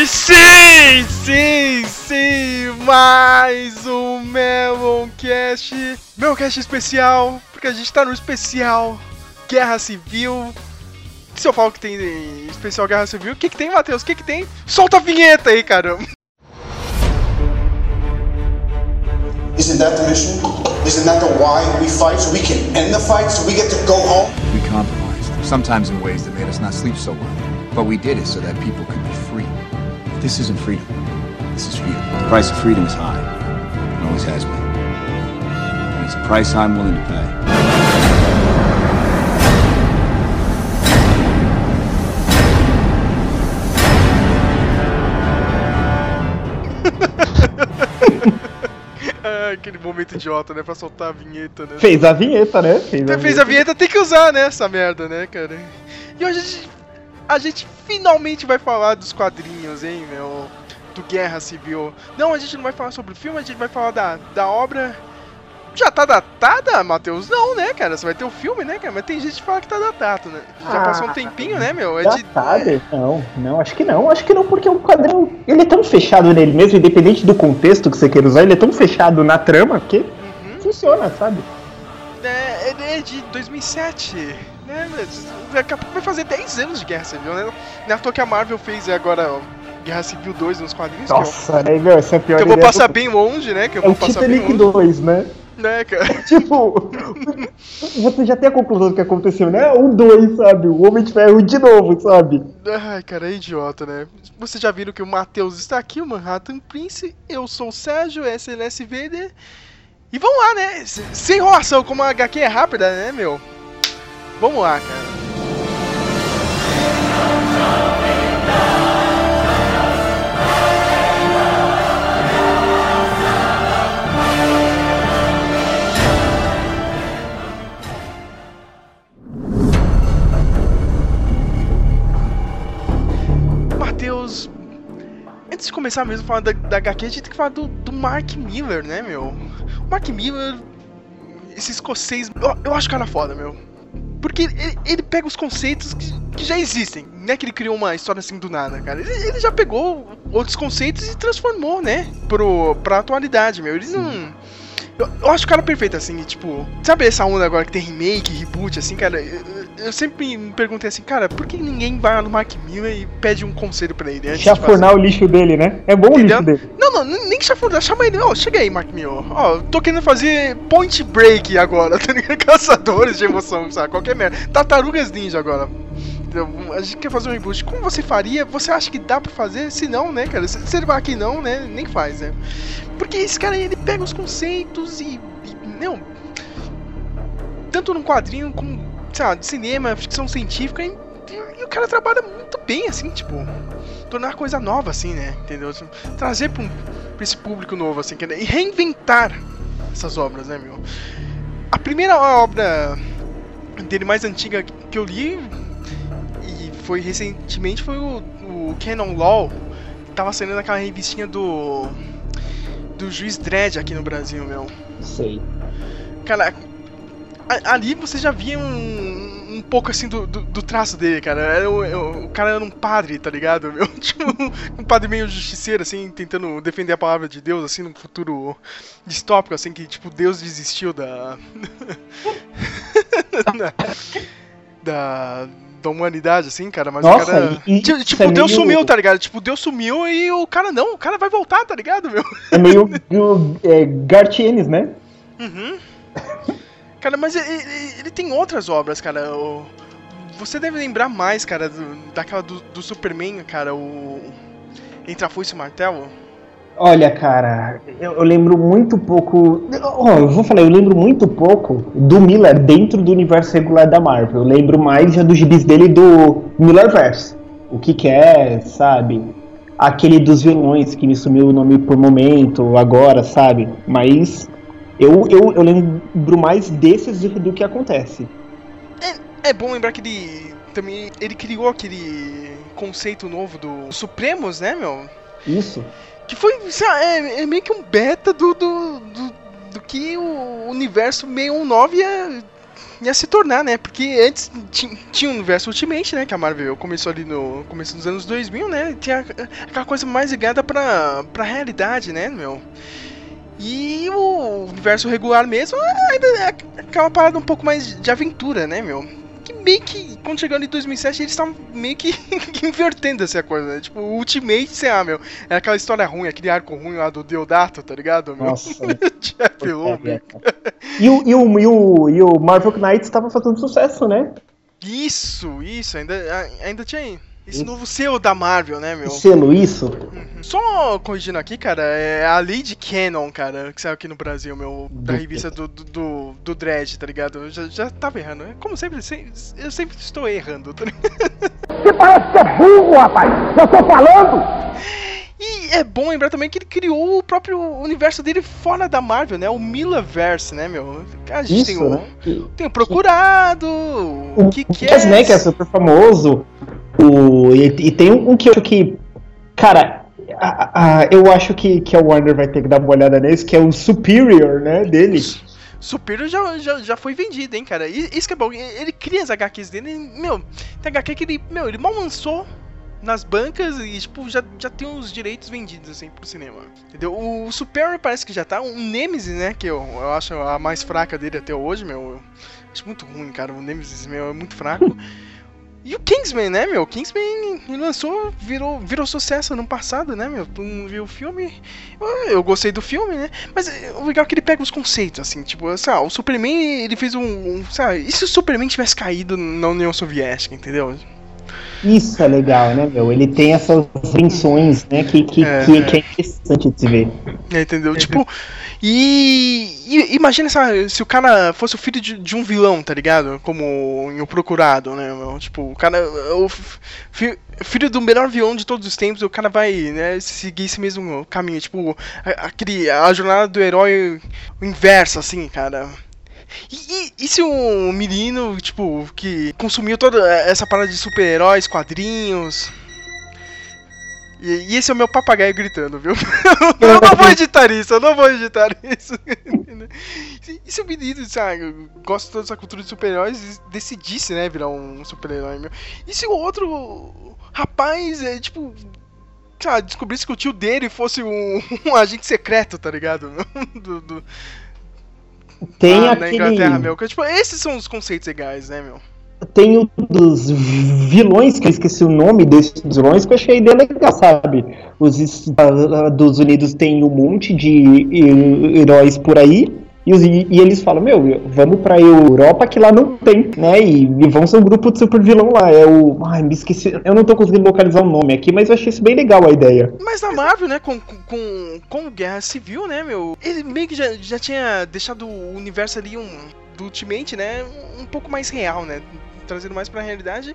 E sim, sim, sim, mais um Meloncast, Meloncast especial, porque a gente tá no especial Guerra Civil. Se eu falo que tem especial Guerra Civil, o que que tem, Matheus? O que que tem? Solta a vinheta aí, caramba! Isn't that the mission? Isn't that the why we fight? So we can end the fight, so we get to go home? We compromised, sometimes in ways that made us not sleep so well. But we did it so that people could. This isn't freedom. This is fear. The price of freedom is high. It always has been. And it's a price I'm willing to pay. Ah, aquele momento idiota, né? Pra soltar a vinheta, né? Fez a vinheta, né? Fez Você fez a vinheta, tem que usar, né? Essa merda, né, cara? E hoje a gente, a gente finalmente vai falar dos quadrinhos, hein, meu? Do Guerra Civil. Não, a gente não vai falar sobre o filme, a gente vai falar da, da obra. Já tá datada, Matheus? Não, né, cara? Você vai ter o filme, né, cara? Mas tem gente que fala que tá datado, né? Já Ah, passou um tempinho, né, meu? É de. Datado? Não, não, acho que não. Acho que não, porque o quadrão, ele é tão fechado nele mesmo, independente do contexto que você queira usar, ele é tão fechado na trama que Uhum. funciona, sabe? É, ele é de 2007, né? Daqui a pouco vai fazer 10 anos de Guerra Civil, né? Não é à toa que a Marvel fez agora ó, Guerra Civil 2 nos quadrinhos. que eu- Nossa, né, meu, essa é a pior Que eu vou passar do- bem longe, né? Que eu É vou passar bem Titanic longe. 2, né? Né, cara? Tipo, você já tem a conclusão do que aconteceu, né? O 2, sabe? O Homem de Ferro de novo, sabe? Ai, cara, é idiota, né? Vocês já viram que o Matheus está aqui, o Manhattan Prince. Eu sou o Sérgio, SLS Vader. E vamos lá, né? Sem enrolação, como a HQ é rápida, né, meu? Vamos lá, cara. Matheus, antes de começar mesmo a falar da, da HQ, a gente tem que falar do, do Mark Miller, né, meu? O Mark Miller, esse escocês, eu, eu acho o cara foda, meu. Porque ele, ele pega os conceitos que, que já existem, não é que ele criou uma história assim do nada, cara. Ele, ele já pegou outros conceitos e transformou, né, pro, pra atualidade, meu. Ele não. Eu, eu acho o cara perfeito, assim, tipo, sabe essa onda agora que tem remake, reboot, assim, cara? Eu, eu- sempre me perguntei assim, cara, por que ninguém vai lá no Mark Miller e pede um conselho pra ele antes Chafurnar o lixo dele, né? É bom o lixo Entendeu? dele. Não, não, nem chafurdar, chama ele, ó, chega aí, Mark Miller. Ó, eu tô querendo fazer Point Break agora, tá ligado? Caçadores de emoção, sabe? Qualquer merda. Tartarugas Ninja agora. A gente quer fazer um reboot. Como você faria? Você acha que dá pra fazer? Se não, né, cara? Se, ele vai aqui não, né? Nem faz, né? Porque esse cara, ele pega os conceitos e. e não. Tanto num quadrinho como, sei lá, de cinema, ficção científica, e, e- o cara trabalha muito bem, assim, tipo. Tornar coisa nova, assim, né? Entendeu? Trazer pra, um, pra esse público novo, assim, e reinventar essas obras, né, meu? A primeira obra dele mais antiga que eu li e foi recentemente foi o, o Canon Law, que tava saindo naquela revistinha do do Juiz Dredd aqui no Brasil, meu. Sei. Cara, ali você já via um, um pouco assim do, do, do traço dele, cara. Era o, o cara era um padre, tá ligado? Meu? Tipo, um padre meio justiceiro, assim, tentando defender a palavra de Deus, assim, num futuro distópico, assim, que tipo, Deus desistiu da. da, da. da humanidade, assim, cara, mas Nossa, o cara. e- Tipo, isso é Deus meio- sumiu, tá ligado? Tipo, Deus sumiu e o cara não, o cara vai voltar, tá ligado, meu? É meio do, é, Gartienes, né? Uhum. Cara, mas ele, ele- tem outras obras, cara. O- Você deve lembrar mais, cara, do- daquela do, do Superman, cara, o. Entre a Foice e o Martelo. Olha, cara, eu, eu lembro muito pouco. Ó, eu vou falar, eu lembro muito pouco do Miller dentro do universo regular da Marvel. Eu lembro mais já dos gibis dele do Millerverse. O que que é, sabe? Aquele dos vilões que me sumiu o nome por momento, agora, sabe? Mas Eu, eu, eu lembro mais desses do, que acontece. É, é bom lembrar que ele também ele criou aquele conceito novo do Supremos, né, meu? Isso. Que foi é, é meio que um beta do, do, do, do que o universo 619 ia, ia se tornar, né? Porque antes tinha o universo Ultimate, né? Que a Marvel começou ali no começo dos anos 2000, né? Tinha aquela coisa mais ligada pra, pra realidade, né, meu? E o universo regular mesmo ainda é aquela parada um pouco mais de aventura, né, meu? Que meio que, quando chegando em 2007, eles estavam meio que invertendo essa coisa, né? Tipo, o Ultimate, sei lá, meu, é aquela história ruim, aquele arco ruim lá do Deodato, tá ligado, meu? Nossa. Jeff. E o, e, o, e, o, e o Marvel Knights estava fazendo sucesso, né? Isso, isso, ainda, ainda tinha esse novo selo da Marvel, né, meu? Selo, isso? Uhum. Só corrigindo aqui, cara, é a Lady Canon, cara, que saiu aqui no Brasil, meu, da revista do, do, do, do Dredd, tá ligado? Eu já, já tava errando. né? Como sempre, eu sempre estou errando, tá ligado? Você parece que é burro, rapaz! Eu tô falando! E é bom lembrar também que ele criou o próprio universo dele fora da Marvel, né? O Milaverse, né, meu? A gente Isso, tem, o, né? tem o Procurado, o, O que que que é... né, que é super famoso. O, e, e tem um que eu acho que. Cara, a- a- eu acho que, que a Warner vai ter que dar uma olhada nesse, que é o Superior, né, dele. Superior já, já, já foi vendido, hein, cara. Isso que é bom. Ele cria as HQs dele, e, meu, tem HQ que ele, meu, ele mal lançou nas bancas e, tipo, já, já tem os direitos vendidos, assim, pro cinema. Entendeu? O Superior parece que já tá. Um Nemesis, né, que eu, eu acho a mais fraca dele até hoje, meu. Eu acho muito ruim, cara. O Nemesis, meu, é muito fraco. E o Kingsman, né, meu? Kingsman lançou, virou, virou sucesso ano passado, né, meu? Tu não viu o filme? Eu, eu gostei do filme, né? Mas o legal é que ele pega os conceitos, assim, tipo, sei lá, o Superman, ele fez um, um sabe, e se o Superman tivesse caído na União Soviética, entendeu? Isso é legal, né, meu? Ele tem essas invenções, né, que, que, É, que, que é interessante de se ver. É, entendeu? Tipo, e, e imagina se, se o cara fosse o filho de, de um vilão, tá ligado? Como em O Procurado, né? Tipo, o cara. O fi- filho do melhor vilão de todos os tempos, o cara vai, né, seguir esse mesmo caminho. Tipo, aquele, a jornada do herói o inverso, assim, cara. E, e- e se um menino, tipo, que consumiu toda essa parada de super-heróis, quadrinhos. E, e esse é o meu papagaio gritando, viu? eu não vou editar isso, eu não vou editar isso. Se- e se o menino, sabe, gosta de toda essa cultura de super-heróis e decidisse, né, virar um super-herói meu? E se o outro rapaz, é, tipo, sabe, descobrisse que o tio dele fosse um, um agente secreto, tá ligado? Do, do- Tem na aquele. Inglaterra, meu. Que, tipo, esses são os conceitos legais, né, meu? Tem o dos vilões, que eu esqueci o nome desses vilões, que eu achei ideia legal, sabe? Os Estados Unidos tem um monte de heróis por aí, e, e eles falam, meu, vamos pra Europa que lá não tem, né? E, e vão ser um grupo de super vilão lá. É o. Ai, me esqueci. Eu não tô conseguindo localizar o nome aqui, mas eu achei isso bem legal a ideia. Mas na Marvel, né, com, com, com Guerra Civil, né, meu? Ele meio que já, já tinha deixado o universo ali, um, do Ultimate, né, um pouco mais real, né? Trazendo mais pra realidade.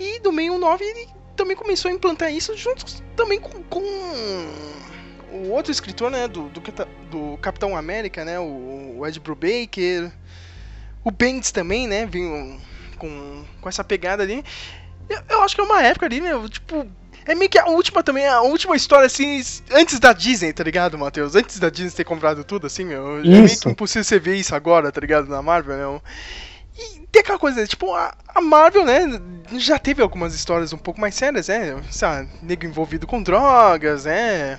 E do meio 9 ele também começou a implantar isso junto também com, com o outro escritor, né, do, do, do Capitão América, né, o, o Ed Brubaker. O Bendis também, né, vinha com, com essa pegada ali. Eu, eu acho que é uma época ali, meu, tipo, é meio que a última também, a última história, assim, antes da Disney, tá ligado, Matheus? Antes da Disney ter comprado tudo, assim, meu. É meio Isso. que impossível você ver isso agora, tá ligado, na Marvel, né? Tem aquela coisa, tipo, a, a Marvel, né, já teve algumas histórias um pouco mais sérias, né? Sabe, nego envolvido com drogas, né?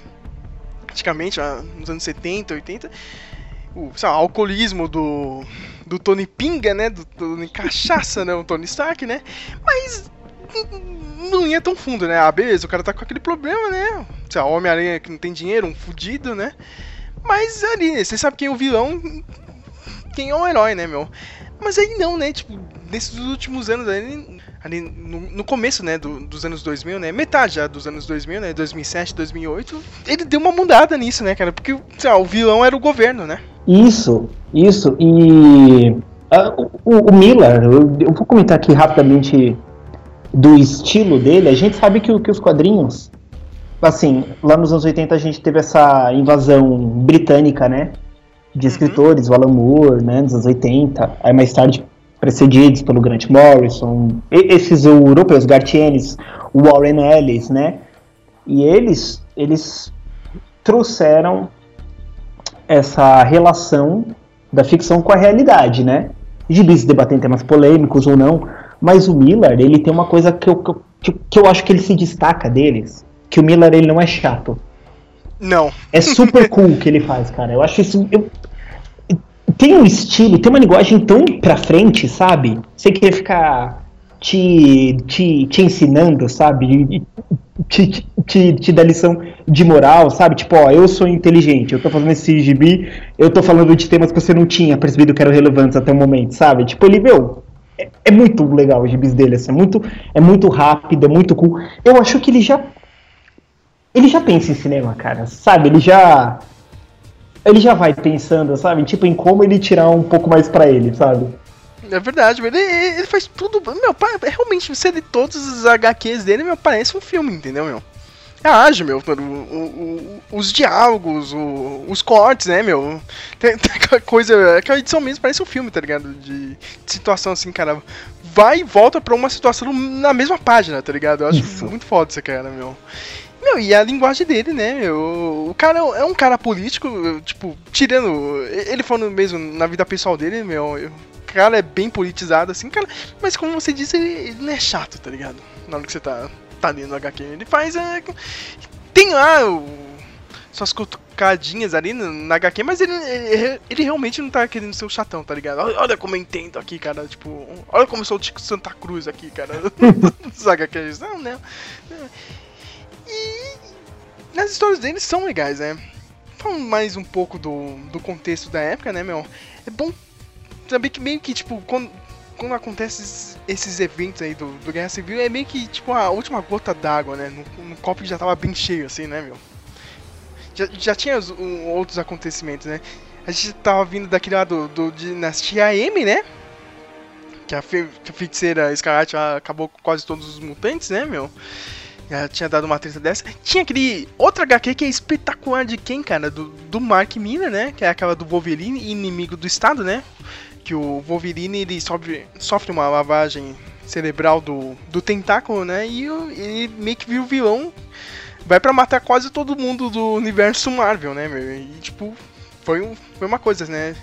Antigamente, lá nos anos 70, 80. O lá, alcoolismo do, do Tony Pinga, né? Do Tony Cachaça, né? O Tony Stark, né? Mas não ia tão fundo, né? Ah, beleza, o cara tá com aquele problema, né? Lá, Homem-Aranha que não tem dinheiro, um fudido, né? Mas ali, você sabe quem é o vilão, quem é o herói, né, meu? Mas aí não, né? Tipo, nesses últimos anos ali, ali no, no começo, né, do- dos anos 2000, né? Metade já dos anos 2000, né? 2007, 2008, ele deu uma mudada nisso, né, cara? Porque, sei lá, o vilão era o governo, né? Isso, isso. E ah, o, o Miller, eu, eu vou comentar aqui rapidamente do estilo dele. A gente sabe que, que os quadrinhos, assim, lá nos anos 80 a gente teve essa invasão britânica, né? De escritores, o Alan Moore, né, nos anos 80, aí mais tarde precedidos pelo Grant Morrison, esses europeus, Gartienes, o Warren Ellis, né, e eles, eles trouxeram essa relação da ficção com a realidade, né? Gibis debatem temas polêmicos ou não, mas o Miller, ele tem uma coisa que eu, que eu- que, eu- que eu acho que ele se destaca deles, que o Miller, ele não é chato. Não. É super cool o que ele faz, cara. Eu acho isso. eu- tem um estilo, tem uma linguagem tão pra frente, sabe? Sem querer ficar te, te, te ensinando, sabe? Te, te, te, te dar lição de moral, sabe? Tipo, ó, eu sou inteligente, eu tô fazendo esse gibi, eu tô falando de temas que você não tinha percebido que eram relevantes até o momento, sabe? Tipo, ele, meu, é, é muito legal os gibis dele, assim, é muito, é muito rápido, é muito cool. Eu acho que ele já ele já pensa em cinema, cara, sabe? Ele já. Ele já vai pensando, sabe? Tipo, em como ele tirar um pouco mais pra ele, sabe? É verdade. Ele, ele faz tudo. Meu, pa- realmente, você lê todos os HQs dele, meu, parece um filme, entendeu, meu? É ágil, meu. O, o- o- os diálogos, os cortes, né, meu? Tem, tem aquela coisa. Aquela edição mesmo parece um filme, tá ligado? De, de situação assim, cara. Vai e volta pra uma situação na mesma página, tá ligado? Eu acho Isso. muito foda esse cara, meu. Meu, e a linguagem dele, né, meu? O cara é um cara político, tipo, tirando. Ele falando mesmo na vida pessoal dele, meu. O cara é bem politizado, assim, cara. Mas como você disse, ele, ele não é chato, tá ligado? Na hora que você tá, tá lendo o HQ. Ele faz. é, tem lá o, suas cutucadinhas ali na, na HQ, mas ele, ele, ele realmente não tá querendo ser o chatão, tá ligado? Olha, olha como eu entendo aqui, cara. Tipo, olha como eu sou o Tico Santa Cruz aqui, cara. Dos HQs. Não, né? Nas histórias deles são legais, né? Falando mais um pouco do, do contexto da época, né, meu? É bom saber que meio que, tipo, quando, quando acontece esses, eventos aí do, do Guerra Civil, é meio que, tipo, a última gota d'água, né? No, no copo que já tava bem cheio, assim, né, meu? Já, já tinha os- o- outros acontecimentos, né? A gente tava vindo daquele lado do, do Dinastia M, né? Que a, fe, que a feiticeira Escarlate acabou com quase todos os mutantes, né, meu? Já tinha dado uma treta dessa. Tinha aquele outro HQ que é espetacular de quem, cara? Do, do Mark Miller, né? Que é aquela do Wolverine, inimigo do Estado, né? Que o Wolverine ele sofre, sofre uma lavagem cerebral do, do tentáculo, né? E ele meio que vira o vilão. Vai pra matar quase todo mundo do universo Marvel, né, meu? E tipo, foi, um, foi uma coisa, né?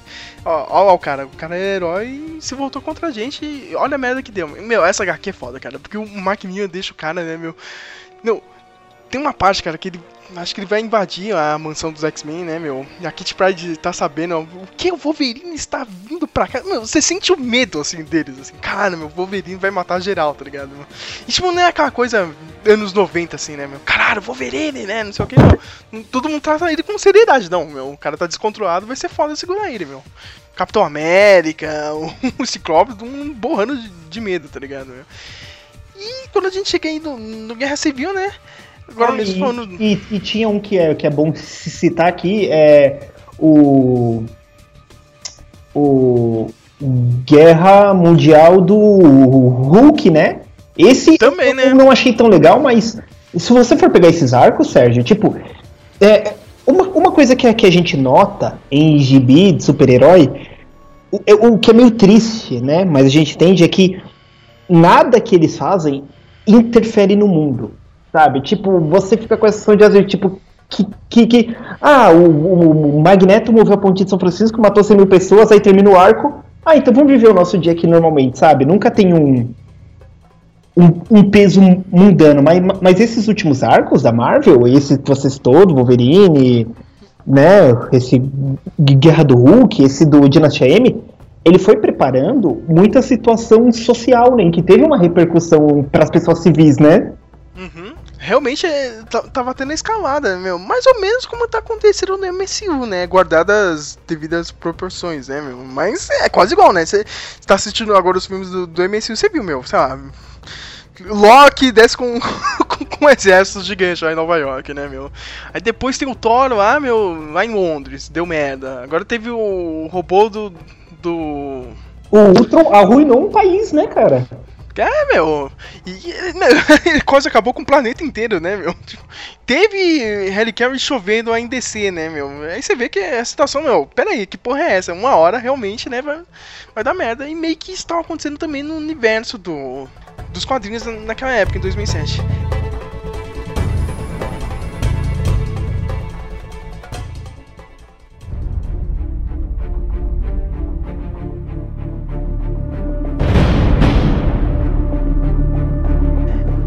Ó, ó lá o cara, o cara é herói e se voltou contra a gente. Olha a merda que deu. Meu, essa HQ é foda, cara. Porque o Mark Miller deixa o cara, né, meu? Não, tem uma parte, cara, que ele. Acho que ele vai invadir a mansão dos X-Men, né, meu? E a Kitty Pryde tá sabendo, o que o Wolverine está vindo pra cá. Meu, você sente o medo, assim, deles, assim. Cara, meu, o Wolverine vai matar geral, tá ligado? Meu? E, tipo, não é aquela coisa anos 90, assim, né, meu? Caralho, Wolverine, né? Não sei o que. Todo mundo trata ele com seriedade, não, meu. O cara tá descontrolado, vai ser foda segurar ele, meu. Capitão América, o, o Ciclope, um borrando de, de medo, tá ligado, meu? E quando a gente chega aí no, no Guerra Civil, né? Agora Ah, mesmo e, falando. e, e tinha um que é, que é bom se citar aqui, é o. O. Guerra Mundial do Hulk, né? Esse Também, eu né? não achei tão legal, mas se você for pegar esses arcos, Sérgio, tipo. É, uma, uma coisa que, a- que a gente nota em gibi de super-herói, o, é- o que é meio triste, né? Mas a gente entende é que nada que eles fazem interfere no mundo, sabe? Tipo, você fica com essa sensação de às tipo, que, que, que ah, o, o- o Magneto moveu a ponte de São Francisco, matou 100 mil pessoas, aí termina o arco, ah, então vamos viver o nosso dia aqui normalmente, sabe? Nunca tem um, um, um peso mundano, mas, mas esses últimos arcos da Marvel, esse que você citou, do Wolverine, né, esse Guerra do Hulk, esse do Dinastia M, ele foi preparando muita situação social, né, que teve uma repercussão para as pessoas civis, né? Uhum. Realmente é, tava tendo a escalada, meu. Mais ou menos como tá acontecendo no MCU, né? Guardadas as devidas proporções, né, meu? Mas é quase igual, né? Você tá assistindo agora os filmes do, do MCU, você viu, meu, sei lá. Loki desce com, com, com exércitos gigantes lá em Nova York, né, meu? Aí depois tem o Thor lá, meu, lá em Londres, deu merda. Agora teve o robô do. Do. O Ultron arruinou um país, né, cara? É, meu. E, e, meu, quase acabou com o planeta inteiro, né, meu? Teve Helicarrier chovendo a DC, né, meu? Aí você vê que a situação, meu, pera aí, que porra é essa? Uma hora realmente, né, vai, vai dar merda. E meio que isso estava acontecendo também no universo do, dos quadrinhos naquela época, em 2007.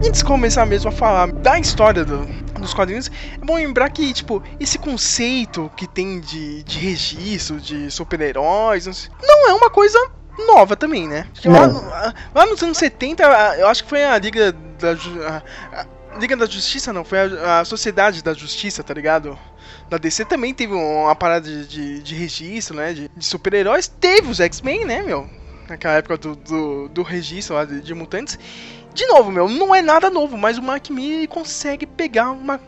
Antes de começar mesmo a falar da história do, dos quadrinhos, é bom lembrar que, tipo, esse conceito que tem de, de registro, de super-heróis, não é uma coisa nova também, né? Lá, lá, nos anos 70, eu acho que foi a Liga da, a, a Liga da Justiça, não, foi a, a, Sociedade da Justiça, tá ligado? Da DC também teve uma parada de, de, de registro, né? De, de super-heróis. Teve os X-Men, né, meu? Naquela época do, do, do registro lá de, de mutantes. De novo, meu, não é nada novo, mas o Mark Miller consegue pegar uma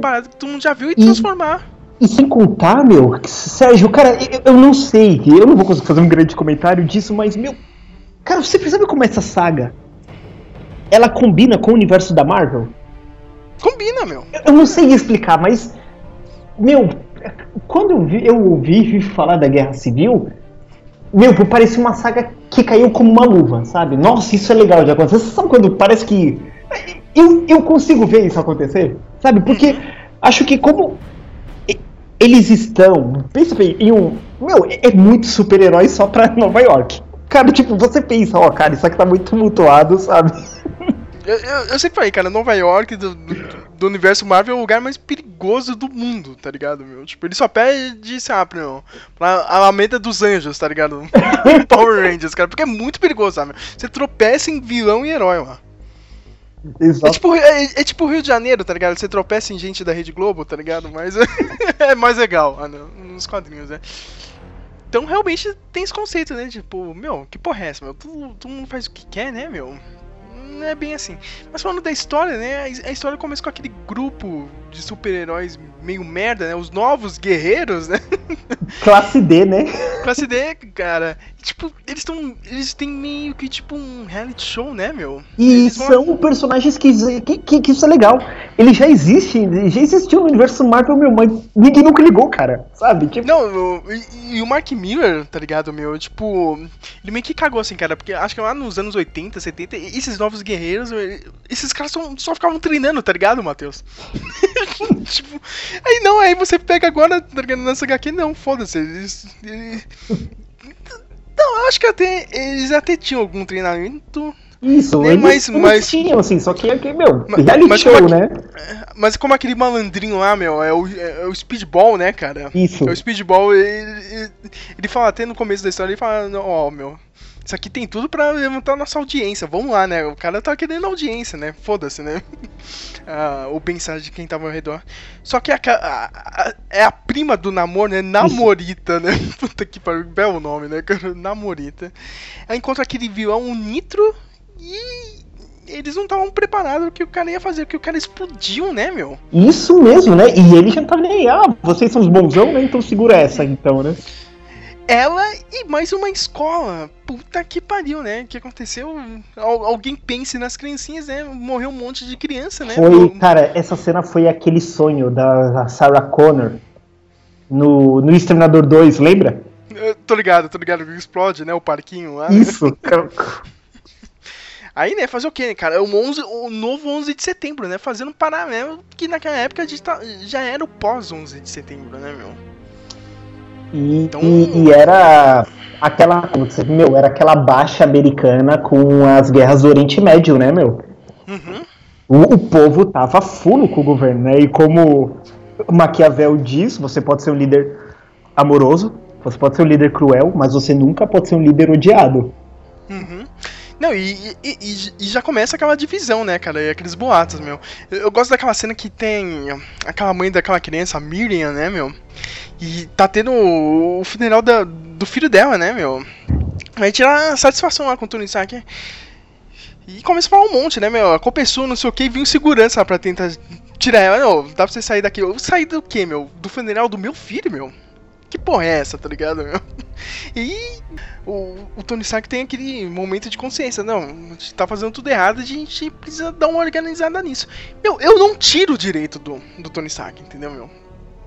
parada que todo mundo já viu e, e transformar. E sem contar, meu, Sérgio, cara, eu, eu, não sei, eu não vou conseguir fazer um grande comentário disso, mas, meu, cara, você percebe como essa saga ela combina com o universo da Marvel? Combina, meu. Eu, eu não sei explicar, mas, meu, quando eu, vi, eu ouvi falar da Guerra Civil, meu, parecia uma saga que caiu como uma luva, sabe? Nossa, isso é legal de acontecer. Você sabe quando parece que. Eu, eu consigo ver isso acontecer, sabe? Porque acho que como eles estão. Pensa bem, em um. Meu, é muito super-herói só pra Nova York. Cara, tipo, você pensa, ó, oh, cara, isso aqui tá muito tumultuado, sabe? Eu, eu, eu sempre falei, cara, Nova York do, do, do, universo Marvel é o lugar mais perigoso do mundo, tá ligado, meu? Tipo, ele só pede, sabe, não, pra Alameda dos Anjos, tá ligado? Power Rangers, cara, porque é muito perigoso, sabe? Você tropeça em vilão e herói, mano. É tipo, é, é tipo Rio de Janeiro, tá ligado? Você tropeça em gente da Rede Globo, tá ligado? Mas é mais legal ah, nos quadrinhos, né? Então realmente tem esse conceito, né? Tipo, meu, que porra é essa, meu? Todo, todo mundo faz o que quer, né, meu? Não é bem assim. Mas falando da história, né? A história começa com aquele grupo de super-heróis meio merda, né? Os novos guerreiros, né? Classe D, né? Classe D, cara. Tipo, eles estão. Eles têm meio que tipo um reality show, né, meu? E eles são vão... personagens que, que, que, que, isso é legal. Ele já existe, já existiu no universo Marvel, meu, mas ninguém nunca ligou, cara. Sabe? Tipo... Não, e, e, o Mark Miller, tá ligado, meu? Tipo, ele meio que cagou assim, cara. Porque acho que lá nos anos 80, 70, esses novos guerreiros, esses caras só, só ficavam treinando, tá ligado, Matheus? tipo, aí não, aí você pega agora, tá ligado, nessa HQ, não, foda-se. Eles, eles, Não, eu acho que até eles até tinham algum treinamento. Isso, né? mas, mas tinham, assim, só que meu, mas, reality mas show, né? Mas como aquele malandrinho lá, meu, é o, é o Speedball, né, cara? Isso. É o Speedball, ele, ele, ele fala até no começo da história, ele fala, ó, oh, meu, isso aqui tem tudo para levantar nossa audiência. Vamos lá, né? O cara tá querendo audiência, né? Foda-se, né? ah, o pensar de quem tava ao redor. Só que a, a, a, é a prima do namoro, né? Namorita, né? Puta que pariu, belo nome, né? Namorita. Ela encontra aquele vilão, o Nitro, e eles não estavam preparados que o cara ia fazer, que o cara explodiu, né, meu? Isso mesmo, né? E ele já tava nem aí, ah, vocês são os bonzão, né? Então segura essa, então, né? Ela e mais uma escola. Puta que pariu, né? O que aconteceu? alguém pense nas criancinhas, né? Morreu um monte de criança, né? Foi, cara, essa cena foi aquele sonho da Sarah Connor no, no Exterminador 2, lembra? Eu tô ligado, tô ligado explode, né? O parquinho lá. Isso, cara. Aí, né, fazer o quê, né, cara? O, 11, o novo 11 de setembro, né? Fazendo um paralelo que naquela época a gente tá, já era o pós 11 de setembro, né, meu? E, então... e, e, era aquela. Meu, era aquela baixa americana com as guerras do Oriente Médio, né, meu? Uhum. O, o, povo tava fulo com o governo, né? E como Maquiavel diz, você pode ser um líder amoroso, você pode ser um líder cruel, mas você nunca pode ser um líder odiado. Uhum. Não, e, e, e, já começa aquela divisão, né, cara? E aqueles boatos, meu. Eu, eu, gosto daquela cena que tem aquela mãe daquela criança, a Miriam, né, meu? E tá tendo o funeral da, do filho dela, né, meu? Aí tira satisfação lá com o Tony Stark. E começa a falar um monte, né, meu? A sua, não sei o que, e um segurança lá pra tentar tirar ela. Não, dá pra você sair daqui. Eu sair do quê, meu? Do funeral do meu filho, meu? Que porra é essa, tá ligado? E o, o Tony Stark tem aquele momento de consciência, não, a gente tá fazendo tudo errado, a gente precisa dar uma organizada nisso. Meu, eu não tiro o direito do, do Tony Stark, entendeu, meu?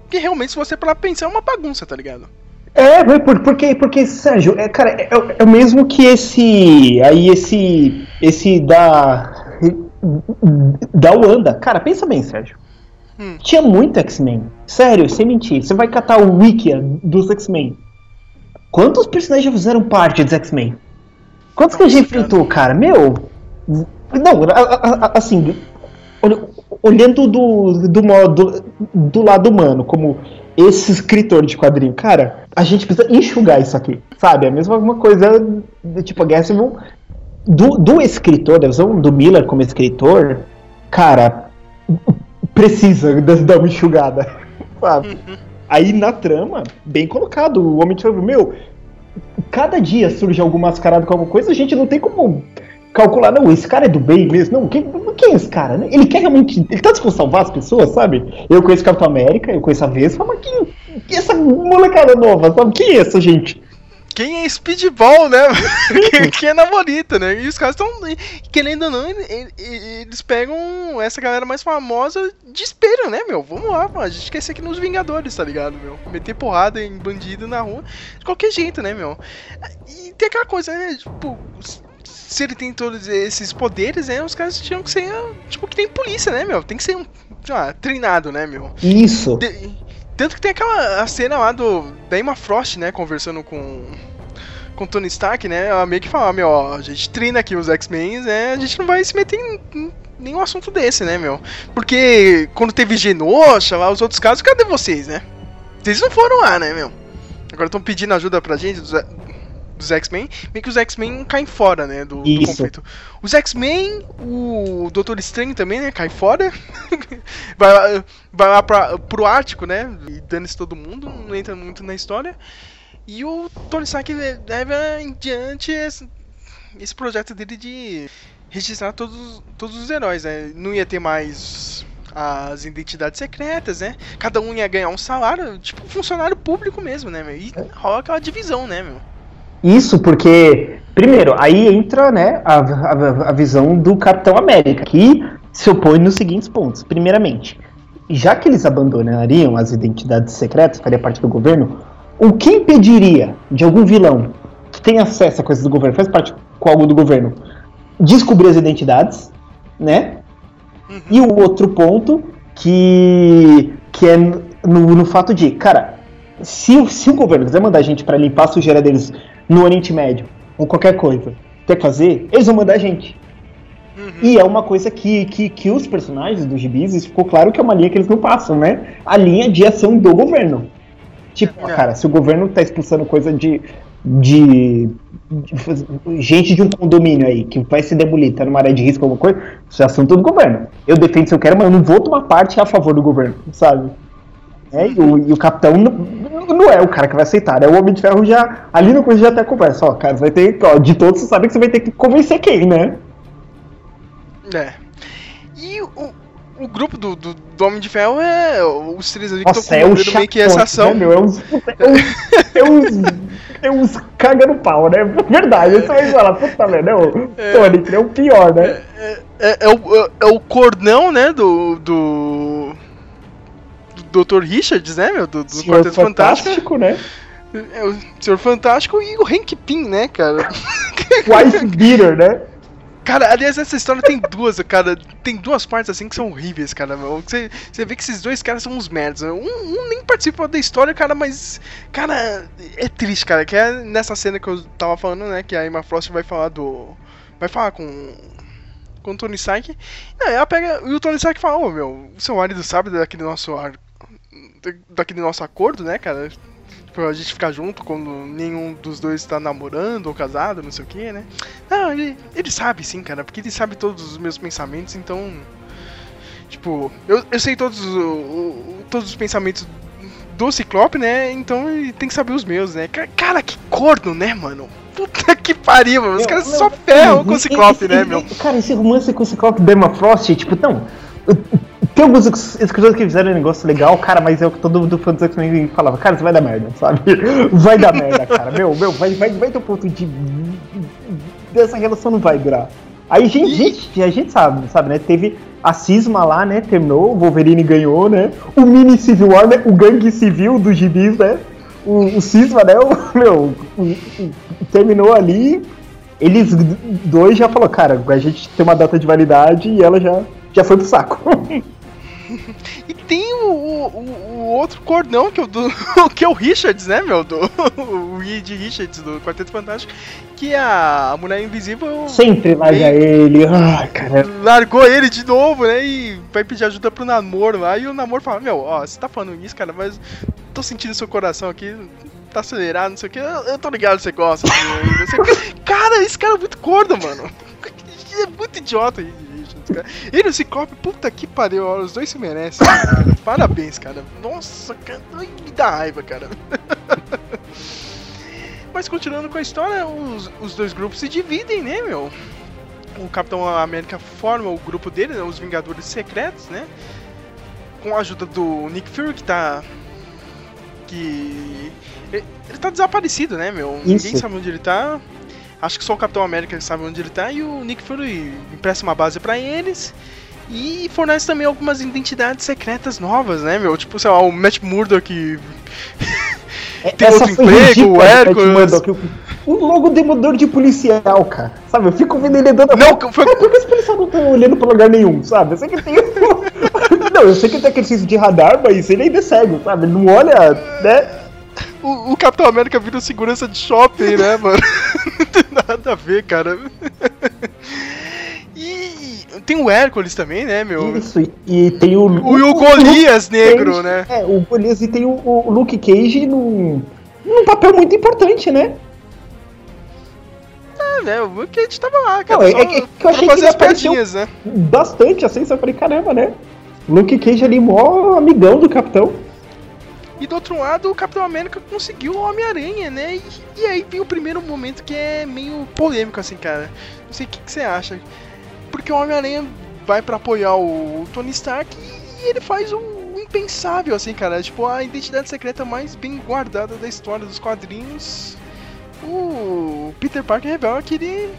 Porque realmente, se você parar pensar, é uma bagunça, tá ligado? É, porque, porque, Sérgio, é, cara, é, é o mesmo que esse. Aí esse. Esse da. Da Wanda. Cara, pensa bem, Sérgio. Hum. Tinha muito X-Men. Sério, sem mentir. Você vai catar o Wiki dos X-Men. Quantos personagens já fizeram parte dos X-Men? Quantos que a gente enfrentou, cara? Meu. Não, a- a- a- assim. olh- Olhando do, do modo. Do lado humano, como esse escritor de quadrinho, cara, a gente precisa enxugar isso aqui, sabe? É a mesma coisa, tipo, a Guerra Civil do, do escritor, da visão do Miller como escritor, cara, precisa dar uma enxugada, sabe? Aí na trama, bem colocado, o Homem de Ferro, meu, cada dia surge algum mascarado com alguma coisa, a gente não tem como calcular, não, esse cara é do bem mesmo, não, quem, quem é esse cara, né? Ele quer realmente, ele tá disposto a salvar as pessoas, sabe? Eu conheço Capitão América, eu conheço a Vespa, mas quem, quem é essa molecada nova, sabe? Quem é essa gente? Quem é Speedball, né? Quem- é Namorita, né? E os caras estão, querendo ou não, ele- ele- eles pegam essa galera mais famosa de espelho, né, meu? Vamos lá, mano. A gente quer ser aqui nos Vingadores, tá ligado, meu? Meter porrada em bandido na rua, de qualquer jeito, né, meu? E tem aquela coisa, né? Tipo, se ele tem todos esses poderes, né? Os caras tinham que ser, tipo, que tem polícia, né, meu? Tem que ser, um, treinado, né, meu? Isso. De- tanto que tem aquela a cena lá do da Emma Frost, né, conversando com com Tony Stark, né? Ela meio que fala, meu, ó, a gente treina aqui os X-Men, né? A gente não vai se meter em, nenhum assunto desse, né, meu? Porque quando teve Genosha, lá os outros casos, cadê vocês, né? Vocês não foram lá, né, meu? Agora estão pedindo ajuda pra gente dos, dos X-Men, meio que os X-Men caem fora, né, do, do conflito. Os X-Men, o Doutor Estranho também, né, cai fora. vai lá, vai lá pra, pro Ártico, né, e dane-se todo mundo, não entra muito na história. E o Tony Stark leva em diante esse, esse projeto dele de registrar todos, todos os heróis, né? Não ia ter mais as identidades secretas, né? Cada um ia ganhar um salário, tipo um funcionário público mesmo, né, meu? E rola aquela divisão, né, meu? Isso porque, primeiro, aí entra né, a, a, a visão do Capitão América, que se opõe nos seguintes pontos. Primeiramente, já que eles abandonariam as identidades secretas, faria parte do governo, o que impediria de algum vilão que tem acesso a coisas do governo, faz parte com algo do governo, descobrir as identidades, né? E o outro ponto que, que é no, no fato de, cara, se, o- se o governo quiser mandar a gente pra limpar a sujeira deles no Oriente Médio, ou qualquer coisa, quer fazer, eles vão mandar a gente. E é uma coisa que, que, que os personagens dos gibis, ficou claro que é uma linha que eles não passam, né? A linha de ação do governo. Tipo, É. cara, se o governo tá expulsando coisa de, de, de gente de um condomínio aí que vai se demolir, tá numa área de risco, alguma coisa, isso é assunto do governo. Eu defendo se eu quero, mas eu não vou tomar parte a favor do governo, sabe? É, e, o, e o capitão não, não é o cara que vai aceitar, né? O Homem de Ferro já. Ali no coisa já até conversa, ó, cara, você vai ter. Ó, de todos você sabe que você vai ter que convencer quem, né? É. E o, o grupo do, do, do Homem de Ferro é os três ali que estão é comandando meio que essa ação. né, meu? É uns. É uns, é uns, é uns caga no pau, né? Verdade, você vai falar, puta merda, é o Tony, que é o pior, né? É, é o, é, é o cordão, né, do. do. Dr. Richards, né, meu? Do, do Senhor Quarteto Fantástico. Fantástico, né? É o Senhor Fantástico e o Hank Pym, né, cara? Wife Beater, né? Cara, aliás, essa história tem duas, cara. Tem duas partes assim que são horríveis, cara. Você, você vê que esses dois caras são uns merdas. Um, um nem participa da história, cara, mas. Cara, é triste, cara. Que é nessa cena que eu tava falando, né? Que a Emma Frost vai falar do. Vai falar com. Com o Tony Stark. Não, ela pega. E o Tony Stark fala: Ô meu, o seu marido sabe daquele nosso. ar- Daquele nosso acordo, né, cara? Pra gente ficar junto quando nenhum dos dois tá namorando ou casado, não sei o que, né? Não, ele, ele sabe sim, cara, porque ele sabe todos os meus pensamentos, então. Tipo, eu, eu sei todos, o- todos os pensamentos do Ciclope, né? Então ele tem que saber os meus, né? Ca- Cara, que corno, né, mano? Puta que pariu, mano. Os caras só ferram com o Ciclope, esse- né, meu? Cara, esse romance com o Ciclope da Emma Frost, tipo, não. Tem alguns escritores que fizeram um negócio legal, cara, mas é o que todo mundo fã dos X-Men falava, cara, isso vai dar merda, sabe? Vai dar merda, cara. Meu, meu, vai, vai, vai ter um ponto de. Dessa relação não vai durar. Aí, gente, gente, a gente sabe, sabe, né? Teve a cisma lá, né? Terminou, o Wolverine ganhou, né? O mini Civil War, né? O gangue civil dos gibis, né? O, o cisma, né? O, meu, o- terminou ali. Eles dois já falou, cara, a gente tem uma data de validade e ela já, já foi pro saco. E tem o, o, o- outro cordão que é o do que é o Richards, né, meu? Do, o Reed Richards do Quarteto Fantástico, que é a Mulher Invisível Sempre larga ele. Cara. largou ele de novo, né? E vai pedir ajuda pro namoro lá. E o namoro fala: Meu, ó, você tá falando isso, cara, mas tô sentindo seu coração aqui. Tá acelerado, não sei o que. Eu, eu tô ligado você gosta. assim. Cara, esse cara é muito gordo, mano. É muito idiota. Cara. Ele e o Ciclope, puta que pariu, os dois se merecem. cara. Parabéns, cara. Nossa, cara, me dá raiva, cara. Mas continuando com a história, os, os dois grupos se dividem, né, meu? O Capitão América forma o grupo dele, né, os Vingadores Secretos, né? Com a ajuda do Nick Fury, que tá. Que. Ele tá desaparecido, né, meu? Ninguém Isso. sabe onde ele tá. Acho que só o Capitão América sabe onde ele tá. E o Nick Fury empresta uma base pra eles. E fornece também algumas identidades secretas novas, né, meu? Tipo, sei lá, o Matt Murdock. Tem outro foi emprego, ridícula, o Hércules. O logo demodor de policial, cara. Sabe, eu fico vendo ele dando. Não, foi- Cara, por que os policiais não estão olhando pra lugar nenhum, sabe? Eu sei que tem. não, eu sei que tem aquele de radar, mas ele ainda é cego, sabe? Ele não olha, né? O, o Capitão América vira segurança de shopping, né, mano? Não tem nada a ver, cara. E tem o Hércules também, né, meu? Isso, e- tem o. O, e o Golias negro, Cage, né? É, o Golias e tem o, o Luke Cage num, num papel muito importante, né? É, né? O Kate tava lá, cara. Não, é- só é que- eu achei que ele as apareceu- piadinhas, né? Bastante, assim, eu falei, caramba, né? Luke Cage ali, mó amigão do capitão. E do outro lado, o Capitão América conseguiu o Homem-Aranha, né? E, e aí vem o primeiro momento que é meio polêmico, assim, cara. Não sei o que, que você acha. Porque o Homem-Aranha vai pra apoiar o Tony Stark e ele faz o impensável, assim, cara. Tipo, a identidade secreta mais bem guardada da história dos quadrinhos. O Peter Parker revela que ele,